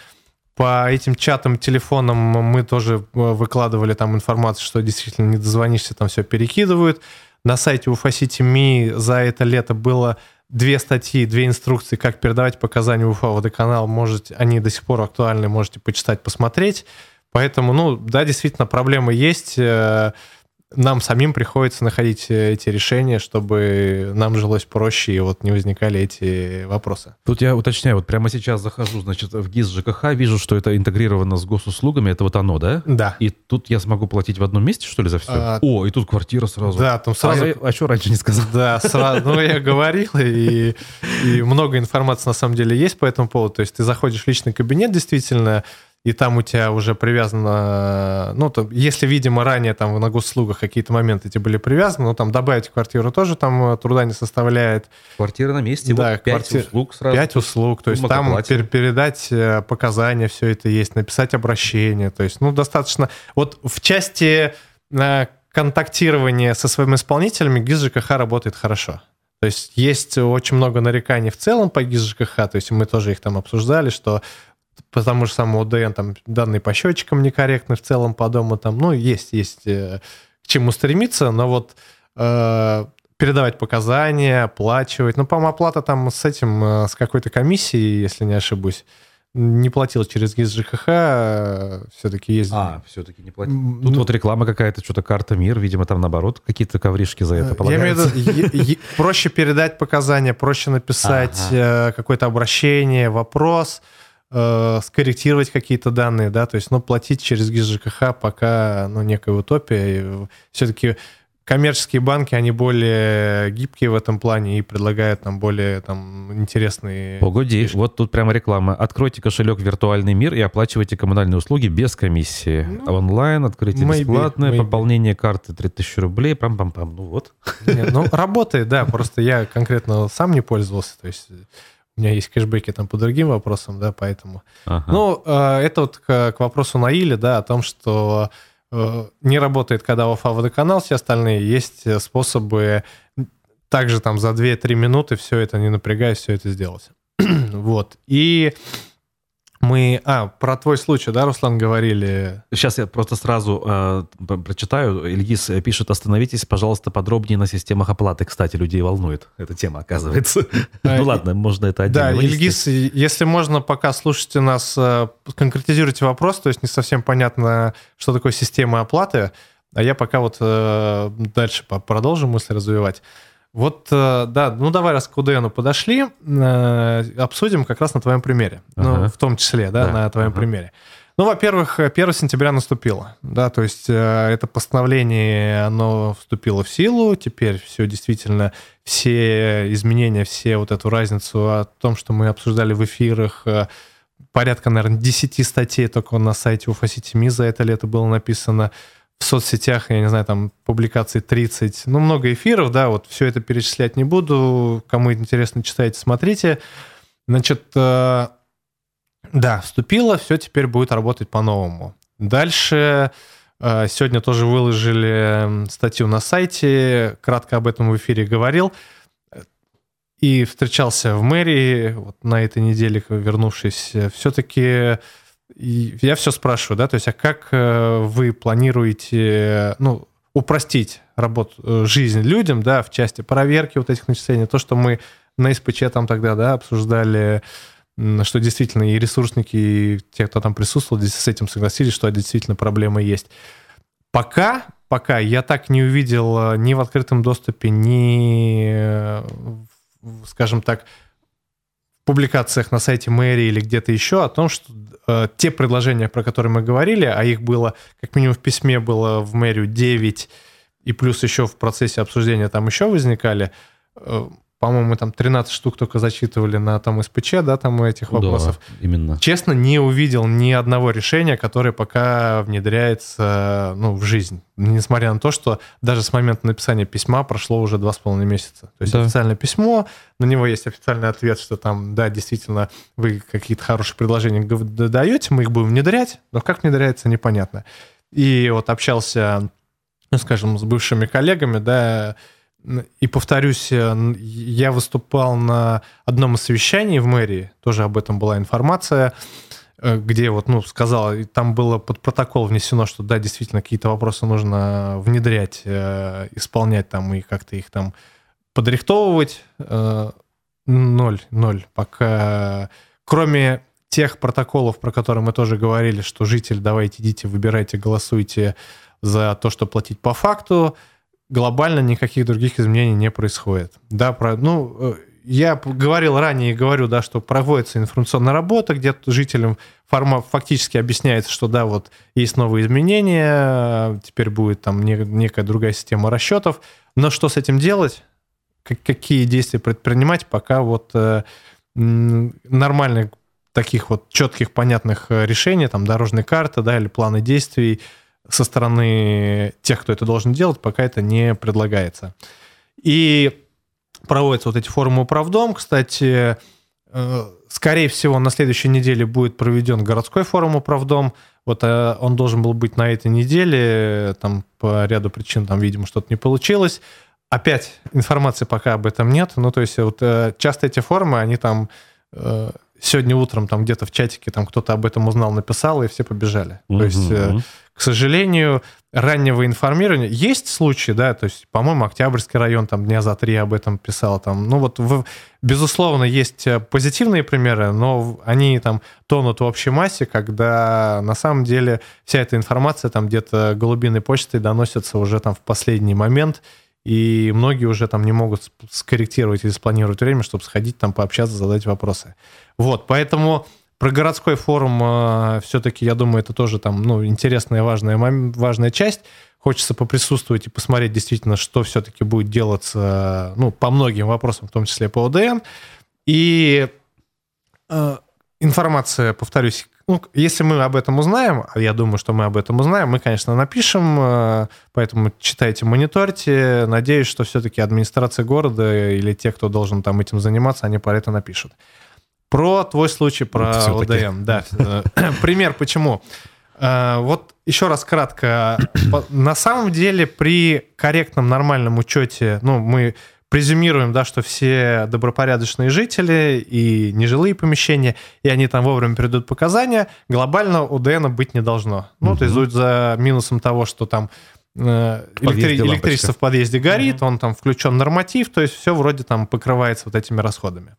[SPEAKER 2] По этим чатам, телефонам мы тоже э, выкладывали там информацию, что действительно не дозвонишься, там все перекидывают. На сайте UFA за это лето было две статьи, две инструкции, как передавать показания Уфа водоканал. Можете, они до сих пор актуальны, можете почитать, посмотреть. Поэтому, ну, да, действительно, проблемы есть. Нам самим приходится находить э, эти решения, чтобы нам жилось проще и вот не возникали эти вопросы.
[SPEAKER 1] Тут я уточняю, вот прямо сейчас захожу, значит, в ГИС ЖКХ, вижу, что это интегрировано с госуслугами, это вот оно, да?
[SPEAKER 2] Да.
[SPEAKER 1] И тут я смогу платить в одном месте, что ли, за все? А, О, и тут квартира сразу.
[SPEAKER 2] Да, там сразу...
[SPEAKER 1] А, я, а что раньше не сказал?
[SPEAKER 2] Да, сразу, ну я говорил, и, и много информации на самом деле есть по этому поводу. То есть ты заходишь в личный кабинет, действительно, и там у тебя уже привязано, ну, то, если, видимо, ранее там на госуслугах какие-то моменты эти были привязаны, ну, там добавить квартиру тоже там э, труда не составляет.
[SPEAKER 1] Квартира на месте,
[SPEAKER 2] да, вот 5 квартир... услуг сразу. 5 услуг, то есть там пер передать э, показания, все это есть, написать обращение, то есть, ну, достаточно... Вот в части э, контактирования со своими исполнителями ГИС ЖКХ работает хорошо. То есть есть очень много нареканий в целом по ГИС ЖКХ, то есть мы тоже их там обсуждали, что по тому же самому ОДН, там данные по счетчикам некорректны в целом по дому, там, ну, есть, есть э, к чему стремиться, но вот э, передавать показания, оплачивать, ну, по-моему, оплата там с этим, э, с какой-то комиссией, если не ошибусь, не платил через ГИС ЖКХ, э, все-таки есть...
[SPEAKER 1] А, все-таки не платил. Тут ну, вот реклама какая-то, что-то карта МИР, видимо, там наоборот какие-то ковришки за это полагаются.
[SPEAKER 2] Я имею в виду, проще передать показания, проще написать ага. какое-то обращение, вопрос, э, скорректировать какие-то данные, да, то есть, ну, платить через ГИС ЖКХ пока, ну, некая утопия. Все-таки коммерческие банки, они более гибкие в этом плане и предлагают нам более там интересные...
[SPEAKER 1] Погоди, фишки. вот тут прямо реклама. Откройте кошелек «Виртуальный мир» и оплачивайте коммунальные услуги без комиссии. Ну, Онлайн, открытие maybe, бесплатное, maybe. пополнение карты 3000 рублей, пам-пам-пам. Ну вот.
[SPEAKER 2] Нет, ну, работает, да, просто я конкретно сам не пользовался, то есть у меня есть кэшбэки там по другим вопросам, да, поэтому. Ага. Ну, э, это вот к, к вопросу Наили, да, о том, что э, не работает, когда ОФА водоканал, все остальные. Есть способы также там за 2-3 минуты все это, не напрягаясь, все это сделать. *clears throat* вот. И мы... А, про твой случай, да, Руслан, говорили?
[SPEAKER 1] Сейчас я просто сразу э, прочитаю. Ильгиз пишет, остановитесь, пожалуйста, подробнее на системах оплаты. Кстати, людей волнует эта тема, оказывается. *laughs* Ну ладно, можно это отдельно
[SPEAKER 2] Да, Ильгиз, если можно, пока слушайте нас, э, конкретизируйте вопрос, то есть не совсем понятно, что такое система оплаты, а я пока вот э, дальше продолжу мысль развивать. Вот, э, да, ну давай, раз к УДНу подошли, э, обсудим как раз на твоем примере. Ну, ага. Ну, в том числе, да, да. на твоем ага. примере. Ну, во-первых, 1 сентября наступило, да, то есть э, это постановление, оно вступило в силу, теперь все действительно, все изменения, все вот эту разницу о том, что мы обсуждали в эфирах, порядка, наверное, 10 статей только на сайте УФАСИТИМИ за это лето было написано, в соцсетях, я не знаю, там публикаций 30, ну, много эфиров, да, вот все это перечислять не буду. Кому интересно, читайте, смотрите. Значит, э, да, вступило, все теперь будет работать по-новому. Дальше э, сегодня тоже выложили статью на сайте, кратко об этом в эфире говорил. И встречался в мэрии вот на этой неделе, вернувшись. Все-таки я все спрашиваю, да, то есть, а как э, вы планируете, ну, упростить работу, э, жизнь людям, да, в части проверки вот этих начислений, то, что мы на СПЧ там тогда, да, обсуждали, что действительно и ресурсники, и те, кто там присутствовал, здесь с этим согласились, что действительно проблема есть. Пока, пока я так не увидел э, ни в открытом доступе, ни, скажем так, публикациях на сайте мэрии или где-то еще о том, что э, те предложения, про которые мы говорили, а их было, как минимум в письме было в мэрию 9, и плюс еще в процессе обсуждения там еще возникали, э, по-моему, там 13 штук только зачитывали на там СПЧ, да, там этих вопросов.
[SPEAKER 1] Да, именно.
[SPEAKER 2] Честно, не увидел ни одного решения, которое пока внедряется ну, в жизнь. Несмотря на то, что даже с момента написания письма прошло уже два с половиной месяца. То есть да. официальное письмо, на него есть официальный ответ, что там, да, действительно, вы какие-то хорошие предложения даете, мы их будем внедрять, но как внедряется, непонятно. И вот общался, ну, скажем, с бывшими коллегами, да, и повторюсь, э, я выступал на одном из совещаний в мэрии, тоже об этом была информация, э, где вот, ну, сказал, там было под протокол внесено, что да, действительно, какие-то вопросы нужно внедрять, э, исполнять там и как-то их там подрихтовывать. Ноль, ноль. Пока, кроме тех протоколов, про которые мы тоже говорили, что житель, давайте идите, выбирайте, голосуйте за то, что платить по факту, глобально никаких других изменений не происходит. Да, про, ну, э, я говорил ранее и говорю, да, что проводится информационная работа, где жителям форма, фактически объясняется, что да, вот есть новые изменения, теперь будет там некая другая система расчетов, но что с этим делать, какие действия предпринимать, пока вот э, нормальных таких вот четких, понятных э, решений, там дорожная карта, да, или планы действий со стороны тех, кто это должен делать, пока это не предлагается. И проводятся вот эти форумы управдом. Кстати, э, скорее всего, на следующей неделе будет проведен городской форум управдом. Вот э, он должен был быть на этой неделе, там по ряду причин, там, видимо, что-то не получилось. Опять информации пока об этом нет. Ну, то есть вот э, часто эти форумы, они там сегодня утром там где-то в чатике там кто-то об этом узнал, написал, и все побежали. Угу. То есть, к сожалению, раннего информирования есть случаи, да, то есть, по-моему, Октябрьский район там дня за три об этом писал, там, ну вот, в, безусловно, есть э, позитивные примеры, но они там тонут в общей массе, когда на самом деле вся эта информация там где-то голубиной почтой доносится уже там в последний момент, и многие уже там не могут скорректировать или спланировать время, чтобы сходить там пообщаться, задать вопросы. Вот, поэтому про городской форум э, все-таки, я думаю, это тоже там, ну, интересная, важная, важная часть. Хочется поприсутствовать и посмотреть действительно, что все-таки будет делаться, ну, по многим вопросам, в том числе по ОДН. И э, информация, повторюсь, ну, если мы об этом узнаем, а я думаю, что мы об этом узнаем, мы, конечно, напишем, э, поэтому читайте, мониторьте. Надеюсь, что все-таки администрация города или те, кто должен там этим заниматься, они про это напишут. Про твой случай, про ОДМ. Да. Э, *coughs* пример почему. Э, вот еще раз кратко. На самом деле при корректном, нормальном учете, ну, мы презюмируем, да, что все добропорядочные жители и нежилые помещения, и они там вовремя передают показания, глобально УДН быть не должно. Ну, угу. то есть за минусом того, что там э, электри- электричество в подъезде горит, угу. он там включен норматив, то есть все вроде там покрывается вот этими расходами.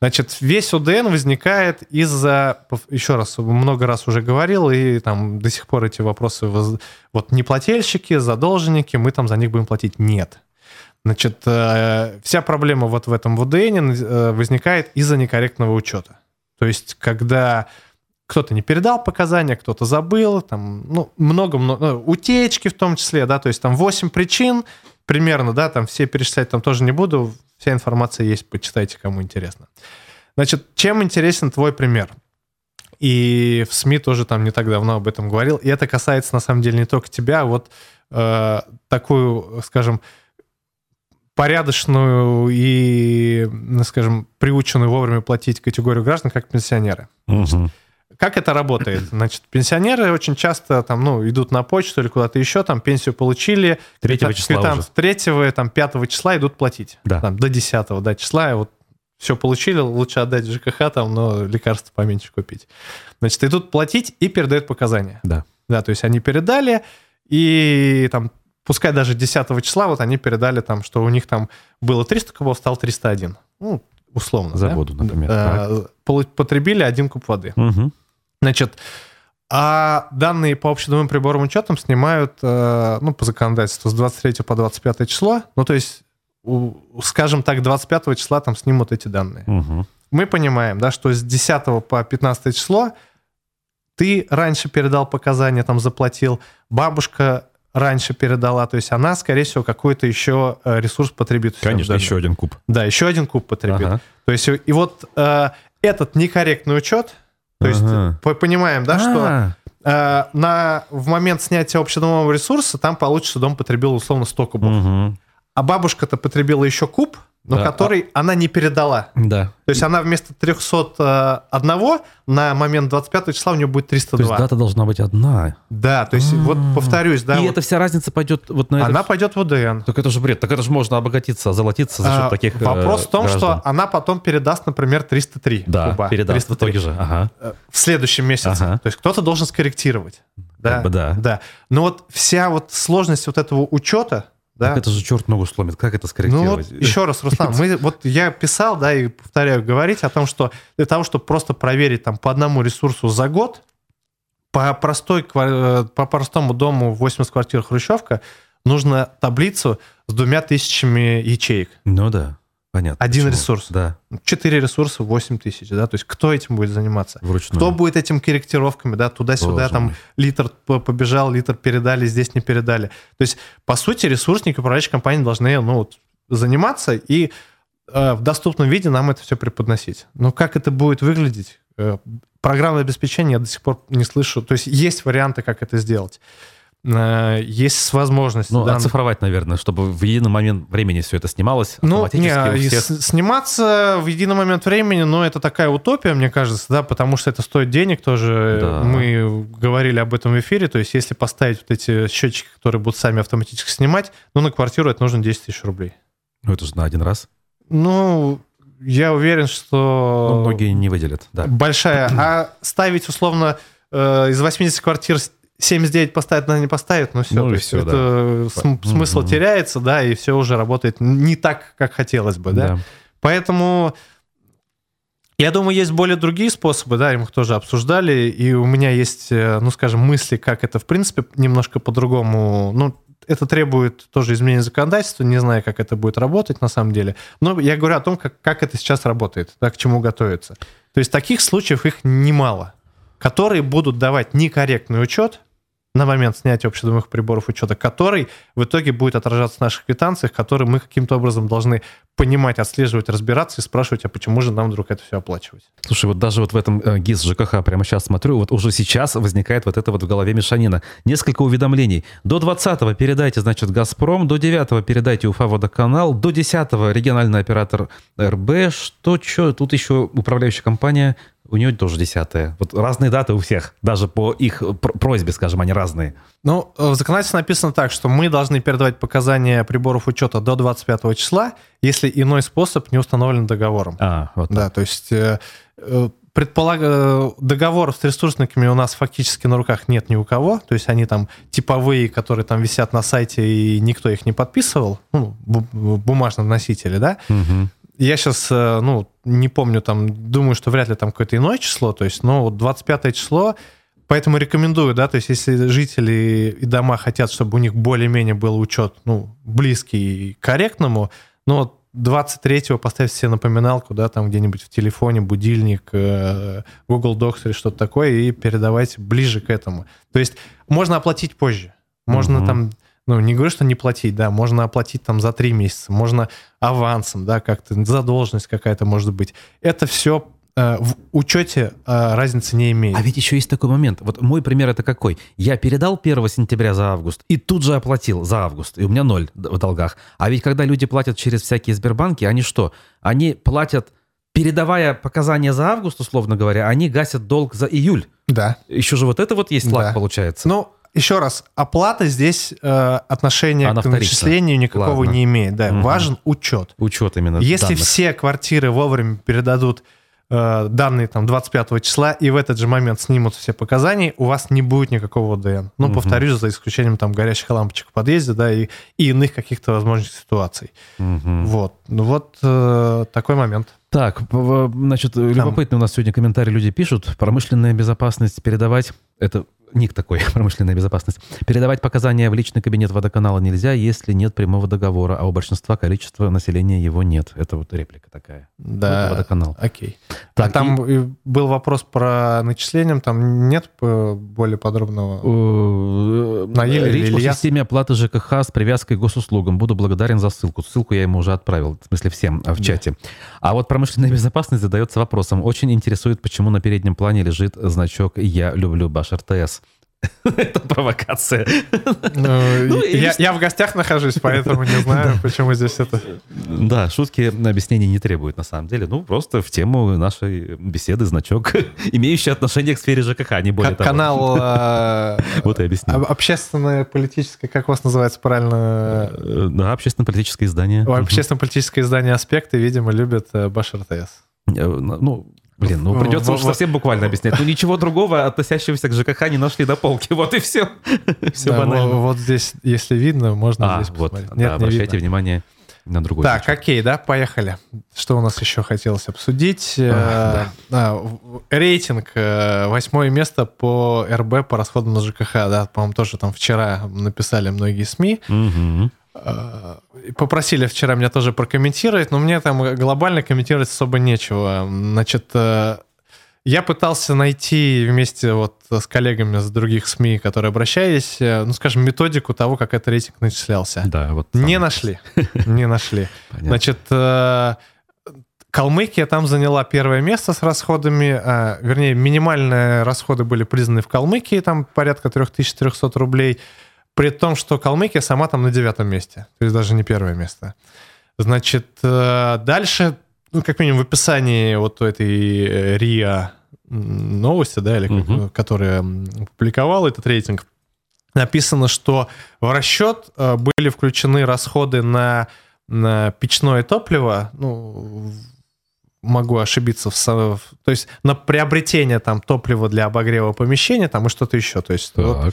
[SPEAKER 2] Значит, весь УДН возникает из-за, еще раз, много раз уже говорил, и там до сих пор эти вопросы, вот неплательщики, задолженники, мы там за них будем платить. Нет. Значит, э, вся проблема вот в этом ВДН э, возникает из-за некорректного учета. То есть, когда кто-то не передал показания, кто-то забыл, там, ну, много-много, утечки в том числе, да, то есть там 8 причин примерно, да, там все перечислять там тоже не буду, вся информация есть, почитайте, кому интересно. Значит, чем интересен твой пример? И в СМИ тоже там не так давно об этом говорил. И это касается, на самом деле, не только тебя, а вот э, такую, скажем, порядочную и, скажем, приученную вовремя платить категорию граждан, как пенсионеры. Угу. Как это работает? *laughs* Значит, пенсионеры очень часто там, ну, идут на почту или куда-то еще, там, пенсию получили.
[SPEAKER 1] Третьего числа
[SPEAKER 2] там, уже. Третьего, там, пятого числа идут платить.
[SPEAKER 1] Да.
[SPEAKER 2] Там, до десятого, да, числа. И вот все получили, лучше отдать ЖКХ, там, но лекарства поменьше купить. Значит, идут платить и передают показания.
[SPEAKER 1] Да.
[SPEAKER 2] Да, то есть они передали, и там пускай даже 10 числа, вот они передали там, что у них там было 300 кубов, стал 301. Ну, условно.
[SPEAKER 1] За да? воду, например.
[SPEAKER 2] А, потребили один куб воды.
[SPEAKER 1] Угу.
[SPEAKER 2] Значит, а данные по общедомовым приборам учетом снимают, э, ну, по законодательству с 23 по 25 число. Ну, то есть, скажем так, 25 числа там снимут эти данные.
[SPEAKER 1] Угу.
[SPEAKER 2] Мы понимаем, да, что с 10 по 15 число ты раньше передал показания, там заплатил, бабушка раньше передала, то есть она, скорее всего, какой-то еще э, ресурс потребит.
[SPEAKER 1] Конечно, еще один куб.
[SPEAKER 2] Да, еще один куб потребит. Ага. То есть и вот э, этот некорректный учет, то есть ага. понимаем, да, что э, на, в момент снятия общедомового ресурса там получится, дом потребил условно 100 кубов.
[SPEAKER 1] Угу.
[SPEAKER 2] А бабушка-то потребила еще куб, но да. который а... она не передала.
[SPEAKER 1] Да.
[SPEAKER 2] То есть она вместо 301 на момент 25 числа у нее будет 302. То
[SPEAKER 1] есть дата должна быть одна.
[SPEAKER 2] Да, то есть А-а-а. вот повторюсь, да.
[SPEAKER 1] И
[SPEAKER 2] вот,
[SPEAKER 1] эта вся разница пойдет вот на это.
[SPEAKER 2] Она пойдет в УДН.
[SPEAKER 1] Так это же бред. Так это же можно обогатиться, золотиться за счет а, таких
[SPEAKER 2] Вопрос
[SPEAKER 1] э,
[SPEAKER 2] в том,
[SPEAKER 1] граждан.
[SPEAKER 2] что она потом передаст, например, 303
[SPEAKER 1] да,
[SPEAKER 2] куба.
[SPEAKER 1] передаст 303. в итоге же. Ага.
[SPEAKER 2] Э, в следующем месяце.
[SPEAKER 1] Ага.
[SPEAKER 2] То есть кто-то должен скорректировать. Да,
[SPEAKER 1] как бы да.
[SPEAKER 2] да. Но вот вся вот сложность вот этого учета, Да?
[SPEAKER 1] Так это же черт ногу сломит. Как это скорректировать?
[SPEAKER 2] Ну вот еще раз, Руслан, мы, *laughs* вот я писал, да, и повторяю, говорить о том, что для того, чтобы просто проверить там по одному ресурсу за год, по, простой, э, по простому дому 80 квартир Хрущевка нужно таблицу с двумя тысячами ячеек.
[SPEAKER 1] Ну да. Понятно.
[SPEAKER 2] Один
[SPEAKER 1] почему.
[SPEAKER 2] ресурс.
[SPEAKER 1] Да.
[SPEAKER 2] Четыре ресурса, 8 тысяч, да, то есть кто этим будет заниматься?
[SPEAKER 1] Вручную.
[SPEAKER 2] Кто будет этим корректировками, да, туда-сюда, там
[SPEAKER 1] мой.
[SPEAKER 2] литр побежал, литр передали, здесь не передали. То есть, по сути, ресурсники, управляющие компании должны, ну, вот, заниматься и э, в доступном виде нам это все преподносить. Но как это будет выглядеть? Э, программное обеспечение я до сих пор не слышу. То есть, есть варианты, как это сделать. Э, есть возможности.
[SPEAKER 1] Ну,
[SPEAKER 2] да,
[SPEAKER 1] оцифровать, наверное, чтобы в единый момент времени все это снималось
[SPEAKER 2] ну,
[SPEAKER 1] автоматически
[SPEAKER 2] не,
[SPEAKER 1] всех.
[SPEAKER 2] сниматься в единый момент времени, но это такая утопия, мне кажется, да, потому что это стоит денег тоже.
[SPEAKER 1] Да.
[SPEAKER 2] Мы говорили об этом в эфире, то есть если поставить вот эти счетчики, которые будут сами автоматически снимать, ну, на квартиру это нужно 10 тысяч рублей.
[SPEAKER 1] Ну, это же на один раз.
[SPEAKER 2] Ну, я уверен, что...
[SPEAKER 1] Ну, многие не выделят, да.
[SPEAKER 2] Большая. А ставить, условно, э, из 80 квартир 79 поставят, она не поставит, ну все.
[SPEAKER 1] Ну и
[SPEAKER 2] то есть
[SPEAKER 1] всё, да.
[SPEAKER 2] это см- смысл
[SPEAKER 1] Мгм.
[SPEAKER 2] теряется, да, и все уже работает не так, как хотелось бы, да.
[SPEAKER 1] Да.
[SPEAKER 2] Поэтому я думаю, есть более другие способы, да, мы их тоже обсуждали, и у меня есть, э, ну, скажем, мысли, как это, в принципе, немножко по-другому, ну, это требует тоже изменения законодательства, не знаю, как это будет работать на самом деле. Но я говорю о том, как, как это сейчас работает, да, к чему готовиться. То есть таких случаев их немало, которые будут давать некорректный учет на момент снятия общедомовых приборов учета, который в итоге будет отражаться в наших квитанциях, которые мы каким-то образом должны понимать, отслеживать, разбираться и спрашивать, а почему же нам вдруг это все оплачивать?
[SPEAKER 1] Слушай, вот даже вот в этом э, ГИС ЖКХ прямо сейчас смотрю, вот уже сейчас возникает вот это вот в голове мешанина. Несколько уведомлений. До 20-го передайте, значит, «Газпром», до 9-го передайте «Уфа-Водоканал», до 10-го региональный оператор РБ, что, что, тут еще управляющая компания, у нее тоже 10 Вот разные даты у всех, даже по их пр- просьбе, скажем, они разные.
[SPEAKER 2] Ну, в законодательстве написано так, что мы должны передавать показания приборов учета до 25 числа, если иной способ не установлен договором.
[SPEAKER 1] А, вот так.
[SPEAKER 2] Да, то есть э, э, предполаг... э, договоров с ресурсниками у нас фактически на руках нет ни у кого, то есть они там типовые, которые там висят на сайте, и никто их не подписывал, ну, бу- бумажном носителе, да.
[SPEAKER 1] Мгм.
[SPEAKER 2] Я сейчас, ну, не помню, там, думаю, что вряд ли там какое-то иное число, то есть, но вот 25 число, поэтому рекомендую, да, то есть, если жители и дома хотят, чтобы у них более-менее был учет, ну, близкий к корректному, ну, вот 23-го поставить себе напоминалку, да, там где-нибудь в телефоне, будильник, э, Google Docs или что-то такое, и передавать ближе к этому. То есть можно оплатить позже. Можно
[SPEAKER 1] Мгм.
[SPEAKER 2] там, ну, не говорю, что не платить, да, можно оплатить там за три месяца, можно авансом, да, как-то задолженность какая-то может быть. Это все в учете э, разницы не имеет.
[SPEAKER 1] А ведь еще есть такой момент. Вот мой пример это какой? Я передал 1 сентября за август и тут же оплатил за август, и у меня ноль в долгах. А ведь когда люди платят через всякие Сбербанки, они что? Они платят, передавая показания за август, условно говоря, они гасят долг за июль.
[SPEAKER 2] Да.
[SPEAKER 1] Еще же вот это вот есть лак,
[SPEAKER 2] Да.
[SPEAKER 1] получается.
[SPEAKER 2] Ну, еще раз, оплата здесь э, отношения
[SPEAKER 1] Она
[SPEAKER 2] к начислению никакого
[SPEAKER 1] Ладно.
[SPEAKER 2] не имеет. Да,
[SPEAKER 1] Мгм.
[SPEAKER 2] важен учет.
[SPEAKER 1] Учет именно
[SPEAKER 2] Если
[SPEAKER 1] данных.
[SPEAKER 2] все квартиры вовремя передадут э, данные там 25 числа и в этот же момент снимут все показания, у вас не будет никакого ОДН. Ну,
[SPEAKER 1] Мгм.
[SPEAKER 2] повторюсь, за исключением там горящих лампочек в подъезде, да, и, и иных каких-то возможных ситуаций.
[SPEAKER 1] Мгм.
[SPEAKER 2] Вот. Ну вот э, такой момент.
[SPEAKER 1] Так, значит, любопытный у нас сегодня комментарий люди пишут. Промышленная безопасность передавать, это ник такой, *laughs* промышленная безопасность. Передавать показания в личный кабинет водоканала нельзя, если нет прямого договора, а у большинства количества населения его нет. Это вот реплика такая.
[SPEAKER 2] Да.
[SPEAKER 1] Это водоканал.
[SPEAKER 2] Окей.
[SPEAKER 1] Так,
[SPEAKER 2] а там и был вопрос про начислением, там нет э, более подробного?
[SPEAKER 1] Э,
[SPEAKER 2] Наели
[SPEAKER 1] Речь о системе оплаты ЖКХ с привязкой к госуслугам. Буду благодарен за ссылку. Ссылку я ему уже отправил, в смысле всем а, в
[SPEAKER 2] Да.
[SPEAKER 1] чате. А вот промышленная *laughs* безопасность задается вопросом. Очень интересует, почему на переднем плане лежит значок «Я люблю Баш РТС». *laughs* Это провокация.
[SPEAKER 2] Ну, *laughs*
[SPEAKER 1] Ну,
[SPEAKER 2] я, в гостях нахожусь, поэтому не знаю, почему здесь это.
[SPEAKER 1] Да, шутки объяснений не требуют на самом деле. Ну, просто в тему нашей беседы значок, *laughs* имеющий отношение к сфере ЖКХ, не более того.
[SPEAKER 2] Канал э,
[SPEAKER 1] Вот и объяснил.
[SPEAKER 2] об- общественное политическое, как у вас называется правильно?
[SPEAKER 1] Э, Да, общественно-политическое издание.
[SPEAKER 2] Общественно-политическое издание «Аспекты», видимо, любят э, Баш РТС.
[SPEAKER 1] Э, Ну, Блин, ну придется уж совсем буквально объяснять. Ну ничего другого, относящегося к ЖКХ, не нашли на полке. Вот и все. *laughs*
[SPEAKER 2] Все банально. Вот здесь, если видно, можно
[SPEAKER 1] а,
[SPEAKER 2] здесь
[SPEAKER 1] вот, посмотреть. Нет, обращайте внимание на другой.
[SPEAKER 2] Так, случай. окей, да, поехали. Что у нас еще хотелось обсудить? А, да. а, рейтинг. Э, восьмое место по РБ по расходам на ЖКХ. Да, по-моему, тоже там вчера написали многие СМИ. Угу. Попросили вчера меня тоже прокомментировать, но мне там глобально комментировать особо нечего. Значит, э, я пытался найти вместе вот с коллегами с других СМИ, которые обращались, э, ну, скажем, методику того, как этот рейтинг начислялся.
[SPEAKER 1] Да, вот.
[SPEAKER 2] Не нашли. Не нашли. Значит, э, Калмыкия там заняла первое место с расходами, а, вернее, минимальные расходы были признаны в Калмыкии, там порядка 3300 рублей. При том, что Калмыкия сама там на девятом месте, то есть даже не первое место. Значит, э, дальше, ну, как минимум в описании вот этой э, РИА новости, да, или угу. которая публиковала этот рейтинг, написано, что в расчет э, были включены расходы на, на печное топливо, ну, могу ошибиться, в, то есть на приобретение там топлива для обогрева помещения там и что-то еще. То есть вот, Э,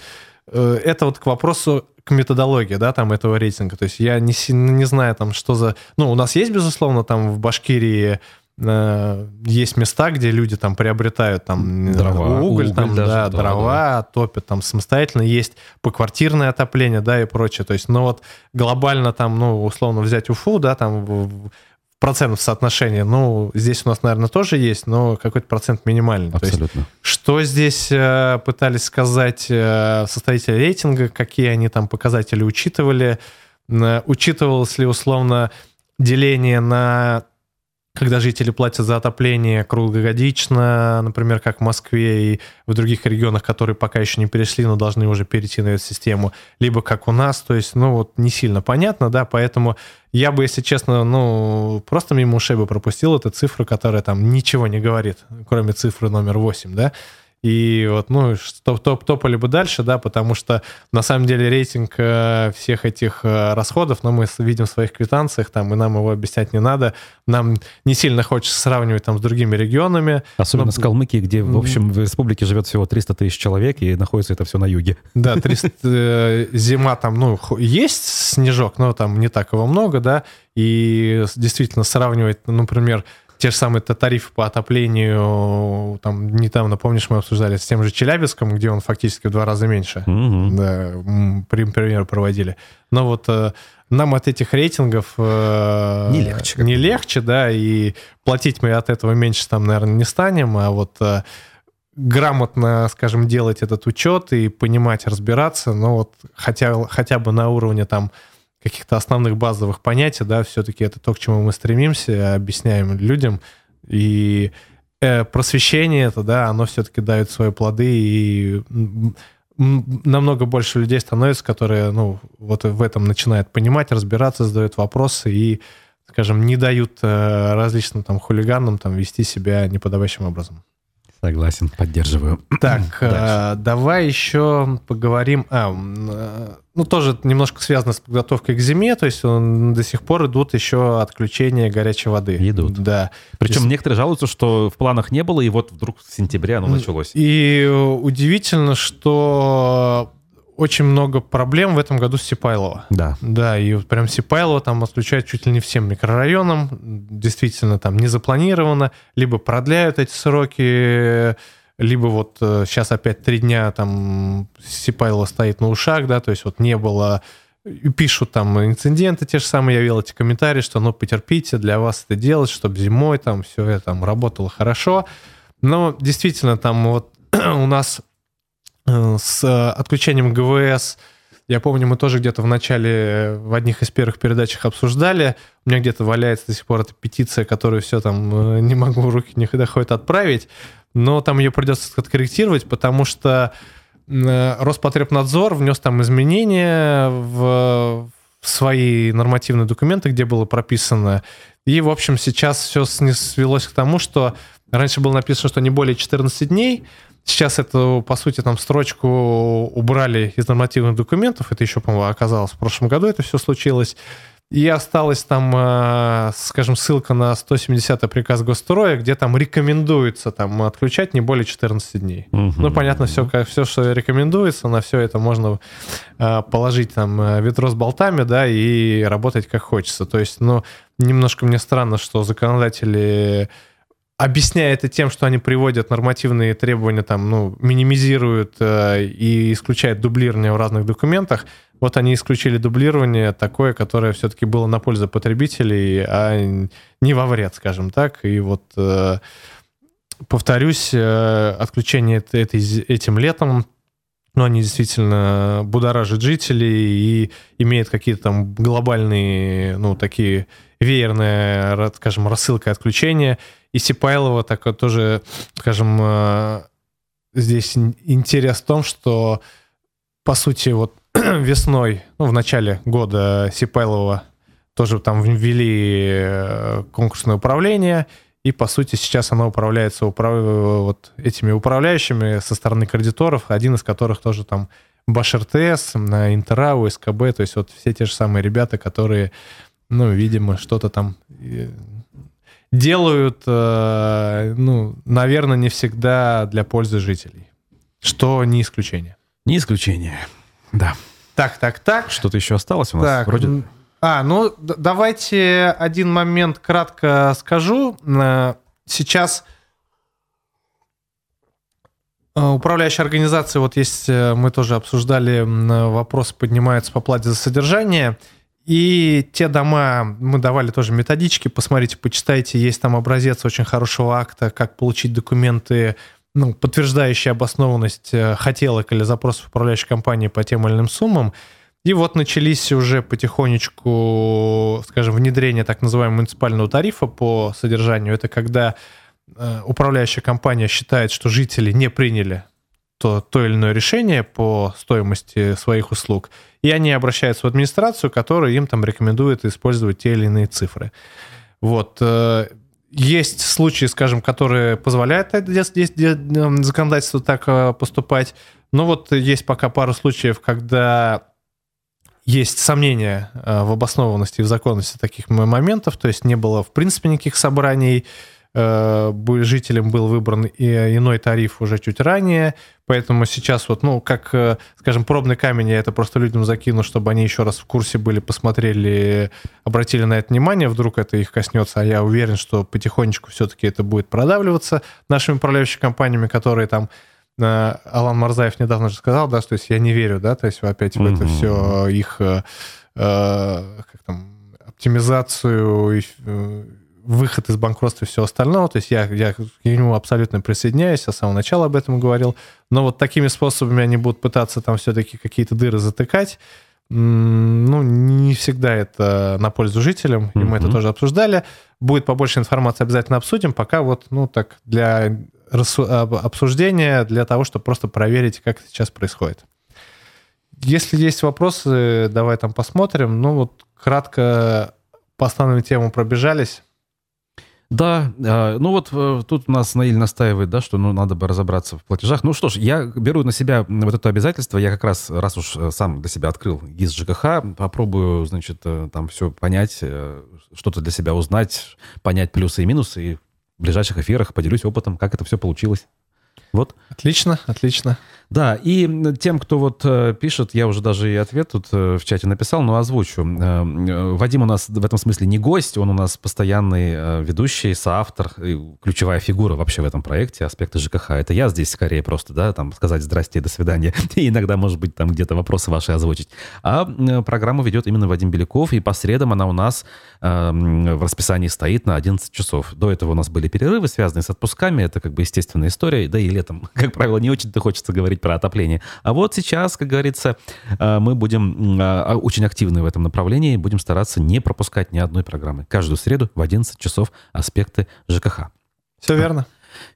[SPEAKER 2] это вот к вопросу к методологии, да, там этого рейтинга. То есть я не, не знаю там, что за... Ну, у нас есть, безусловно, там в Башкирии э, есть места, где люди там приобретают там дрова, уголь, уголь там, даже, да, да, дрова, да. топят там самостоятельно, есть поквартирное отопление, да, и прочее. То есть, ну вот глобально там, ну, условно взять Уфу, да, там процентов соотношения, ну, здесь у нас, наверное, тоже есть, но какой-то процент минимальный.
[SPEAKER 1] Абсолютно.
[SPEAKER 2] То есть, что здесь э, пытались сказать э, составители рейтинга, какие они там показатели учитывали, э, учитывалось ли условно деление на когда жители платят за отопление круглогодично, например, как в Москве и в других регионах, которые пока еще не перешли, но должны уже перейти на эту систему, либо как у нас, то есть, ну, вот не сильно понятно, да, поэтому я бы, если честно, ну, просто мимо ушей бы пропустил эту цифру, которая там ничего не говорит, кроме цифры номер 8, да, и вот, ну, топ, топ, топали бы дальше, да, потому что на самом деле рейтинг э, всех этих э, расходов, ну, мы видим в своих квитанциях, там, и нам его объяснять не надо. Нам не сильно хочется сравнивать там с другими регионами.
[SPEAKER 1] Особенно но... с Калмыкией, где, в общем, в республике живет всего 300 тысяч человек, и находится это все на юге.
[SPEAKER 2] Да, 300, *laughs* э, зима там, ну, есть снежок, но там не так его много, да, и действительно сравнивать, например, те же самые тарифы по отоплению, там недавно, помнишь, мы обсуждали с тем же Челябинском, где он фактически в два раза меньше. Угу. Да, пример проводили. Но вот э, нам от этих рейтингов
[SPEAKER 1] э, не легче.
[SPEAKER 2] Не легче, да, и платить мы от этого меньше там, наверное, не станем, а вот э, грамотно, скажем, делать этот учет и понимать, разбираться, но вот хотя, хотя бы на уровне там каких-то основных базовых понятий, да, все-таки это то, к чему мы стремимся, объясняем людям, и э, просвещение это, да, оно все-таки дает свои плоды, и намного больше людей становится, которые, ну, вот в этом начинают понимать, разбираться, задают вопросы и, скажем, не дают э, различным там хулиганам там вести себя неподобающим образом.
[SPEAKER 1] Согласен, поддерживаю.
[SPEAKER 2] Так, э, давай еще поговорим. А, ну, тоже немножко связано с подготовкой к зиме, то есть он, до сих пор идут еще отключения горячей воды.
[SPEAKER 1] Идут.
[SPEAKER 2] Да.
[SPEAKER 1] Причем есть... некоторые жалуются, что в планах не было, и вот вдруг в сентябре оно началось.
[SPEAKER 2] И удивительно, что очень много проблем в этом году с Сипайлово.
[SPEAKER 1] Да.
[SPEAKER 2] Да, и вот прям Сипайлово там отключают чуть ли не всем микрорайонам. Действительно, там не запланировано. Либо продляют эти сроки, либо вот сейчас э, опять три дня там Сипайлово стоит на ушах, да, то есть вот не было пишут там инциденты те же самые, я видел эти комментарии, что ну потерпите, для вас это делать, чтобы зимой там все это там работало хорошо. Но действительно там вот *clears throat* у нас Э, с э, отключением ГВС. Я помню, мы тоже где-то в начале, э, в одних из первых передачах обсуждали. У меня где-то валяется до сих пор эта петиция, которую все там не могу, руки не доходят отправить. Но там ее придется откорректировать, потому что Роспотребнадзор внес там изменения в свои нормативные документы, где было прописано. И, в общем, сейчас все свелось к тому, что раньше было написано, что не более 14 дней, Сейчас эту, по сути, там строчку убрали из нормативных документов. Это еще, по-моему, оказалось в прошлом году это все случилось. И осталась там, э, скажем, ссылка на 170 приказ Госстроя, где там рекомендуется там отключать не более 14 дней. Угу. Ну, понятно, все, как, все, что рекомендуется, на все это можно э, положить там э, ведро с болтами, да, и работать как хочется. То есть, ну, немножко мне странно, что законодатели объясняя это тем, что они приводят нормативные требования, там, ну, минимизируют э, и исключают дублирование в разных документах, вот они исключили дублирование такое, которое все-таки было на пользу потребителей, а не во вред, скажем так. И вот э, повторюсь, э, отключение этой, этим летом, ну, они действительно будоражат жителей и имеют какие-то там глобальные, ну, такие веерные, скажем, рассылка отключения. И Сипайлова так вот тоже, скажем, э, здесь интерес в том, что, по сути, вот *clears throat* весной, ну, в начале года Сипайлова тоже там ввели э, конкурсное управление, и, по сути, сейчас оно управляется управ... вот этими управляющими со стороны кредиторов, один из которых тоже там БашРТС, Интерау, СКБ, то есть вот все те же самые ребята, которые, ну, видимо, что-то там э, делают, э, ну, наверное, не всегда для пользы жителей, что не исключение.
[SPEAKER 1] Не исключение. Да.
[SPEAKER 2] Так, так, так.
[SPEAKER 1] Что-то еще осталось у нас?
[SPEAKER 2] Так, Вроде... А, ну давайте один момент кратко скажу. Э, сейчас управляющая организация, вот есть, мы тоже обсуждали, вопрос поднимается по плате за содержание. И те дома, мы давали тоже методички, посмотрите, почитайте, есть там образец очень хорошего акта, как получить документы ну, подтверждающие обоснованность э, хотелок или запросов управляющей компании по тем или иным суммам. И вот начались уже потихонечку, скажем, внедрение так называемого муниципального тарифа по содержанию. Это когда э, управляющая компания считает, что жители не приняли то, то или иное решение по стоимости своих услуг, и они обращаются в администрацию, которая им там рекомендует использовать те или иные цифры. Вот. Э, есть случаи, скажем, которые позволяют здесь законодательство так э, поступать. Но вот есть пока пару случаев, когда есть сомнения э, в обоснованности и в законности таких моментов, то есть не было в принципе никаких собраний, жителям был выбран и иной тариф уже чуть ранее, поэтому сейчас вот, ну, как, э, скажем, пробный камень я это просто людям закину, чтобы они еще раз в курсе были, посмотрели, обратили на это внимание, вдруг это их коснется, а я уверен, что потихонечку все-таки это будет продавливаться нашими управляющими компаниями, которые там э, Алан Марзаев недавно же сказал, да, что есть я не верю, да, то есть опять в это все их э, как там, оптимизацию выход из банкротства и все остальное. То есть я, я к нему абсолютно присоединяюсь, я с самого начала об этом говорил. Но вот такими способами они будут пытаться там все-таки какие-то дыры затыкать. Ну, не всегда это на пользу жителям, и мы это тоже обсуждали. Будет побольше информации, обязательно обсудим. Пока вот, ну, так, для обсуждения, для того, чтобы просто проверить, как это сейчас происходит. Если есть вопросы, давай там посмотрим. Ну, вот кратко по основным темам пробежались.
[SPEAKER 1] Да, а, ну вот э, тут у нас Наиль настаивает, да, что ну, надо бы разобраться в платежах. Ну что ж, я беру на себя вот это обязательство. Я как раз, раз уж э, сам для себя открыл ГИС ЖКХ, попробую, значит, э, там все понять, что-то для себя узнать, понять плюсы и минусы, и в ближайших эфирах поделюсь опытом, как это все получилось. Вот.
[SPEAKER 2] Отлично, отлично.
[SPEAKER 1] Да, и тем, кто вот э, пишет, я уже даже и ответ тут э, в чате написал, но озвучу. Э, Вадим у нас в этом смысле не гость, он у нас постоянный ведущий, соавтор, ключевая фигура вообще в этом проекте, аспекты ЖКХ. Это я здесь скорее просто, да, там сказать здрасте до свидания. *laughs* И иногда, может быть, там где-то вопросы ваши озвучить. А программу ведет именно Вадим Беляков, и по средам она у нас в расписании стоит на 11 часов. До этого у нас были перерывы, связанные с отпусками, это как бы естественная история, да и летом, *laughs* как правило, не очень-то хочется говорить про отопление. А вот сейчас, как говорится, э, мы будем э, а, очень активны в этом направлении, будем стараться не пропускать ни одной программы. Каждую среду в 11 часов аспекты ЖКХ.
[SPEAKER 2] Все верно.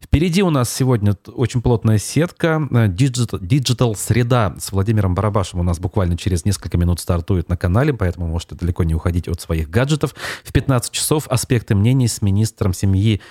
[SPEAKER 1] Впереди у нас сегодня очень плотная сетка. Digital, Digital среда с Владимиром Барабашем у нас буквально через несколько минут стартует на канале, поэтому можете далеко не уходить от своих гаджетов. В 15 часов аспекты мнений с министром семьи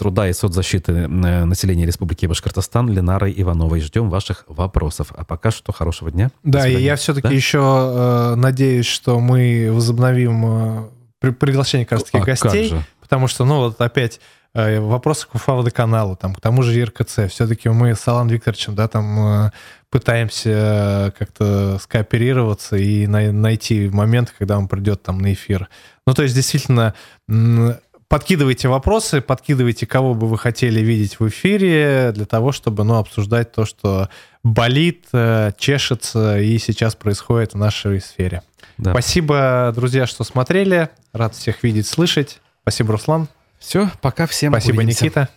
[SPEAKER 1] труда и соцзащиты э, населения Республики Башкортостан Ленарой Ивановой. Ждем ваших вопросов. А пока что хорошего дня.
[SPEAKER 2] Да, и я все-таки да? еще э, надеюсь, что мы возобновим э, приглашение как раз таки а гостей, потому что, ну, вот опять э, вопросы к УФА-водоканалу, там, к тому же РКЦ. Все-таки мы с Алан Викторовичем, да, там э, пытаемся как-то скооперироваться и найти момент, когда он придет там на эфир. Ну, то есть, действительно, подкидывайте вопросы, подкидывайте, кого бы вы хотели видеть в эфире, для того, чтобы ну, обсуждать то, что болит, э, чешется и сейчас происходит в нашей сфере. Да. Спасибо, друзья, что смотрели. Рад всех видеть, слышать. Спасибо, Руслан.
[SPEAKER 1] Все, пока всем.
[SPEAKER 2] Спасибо, увидимся. Никита.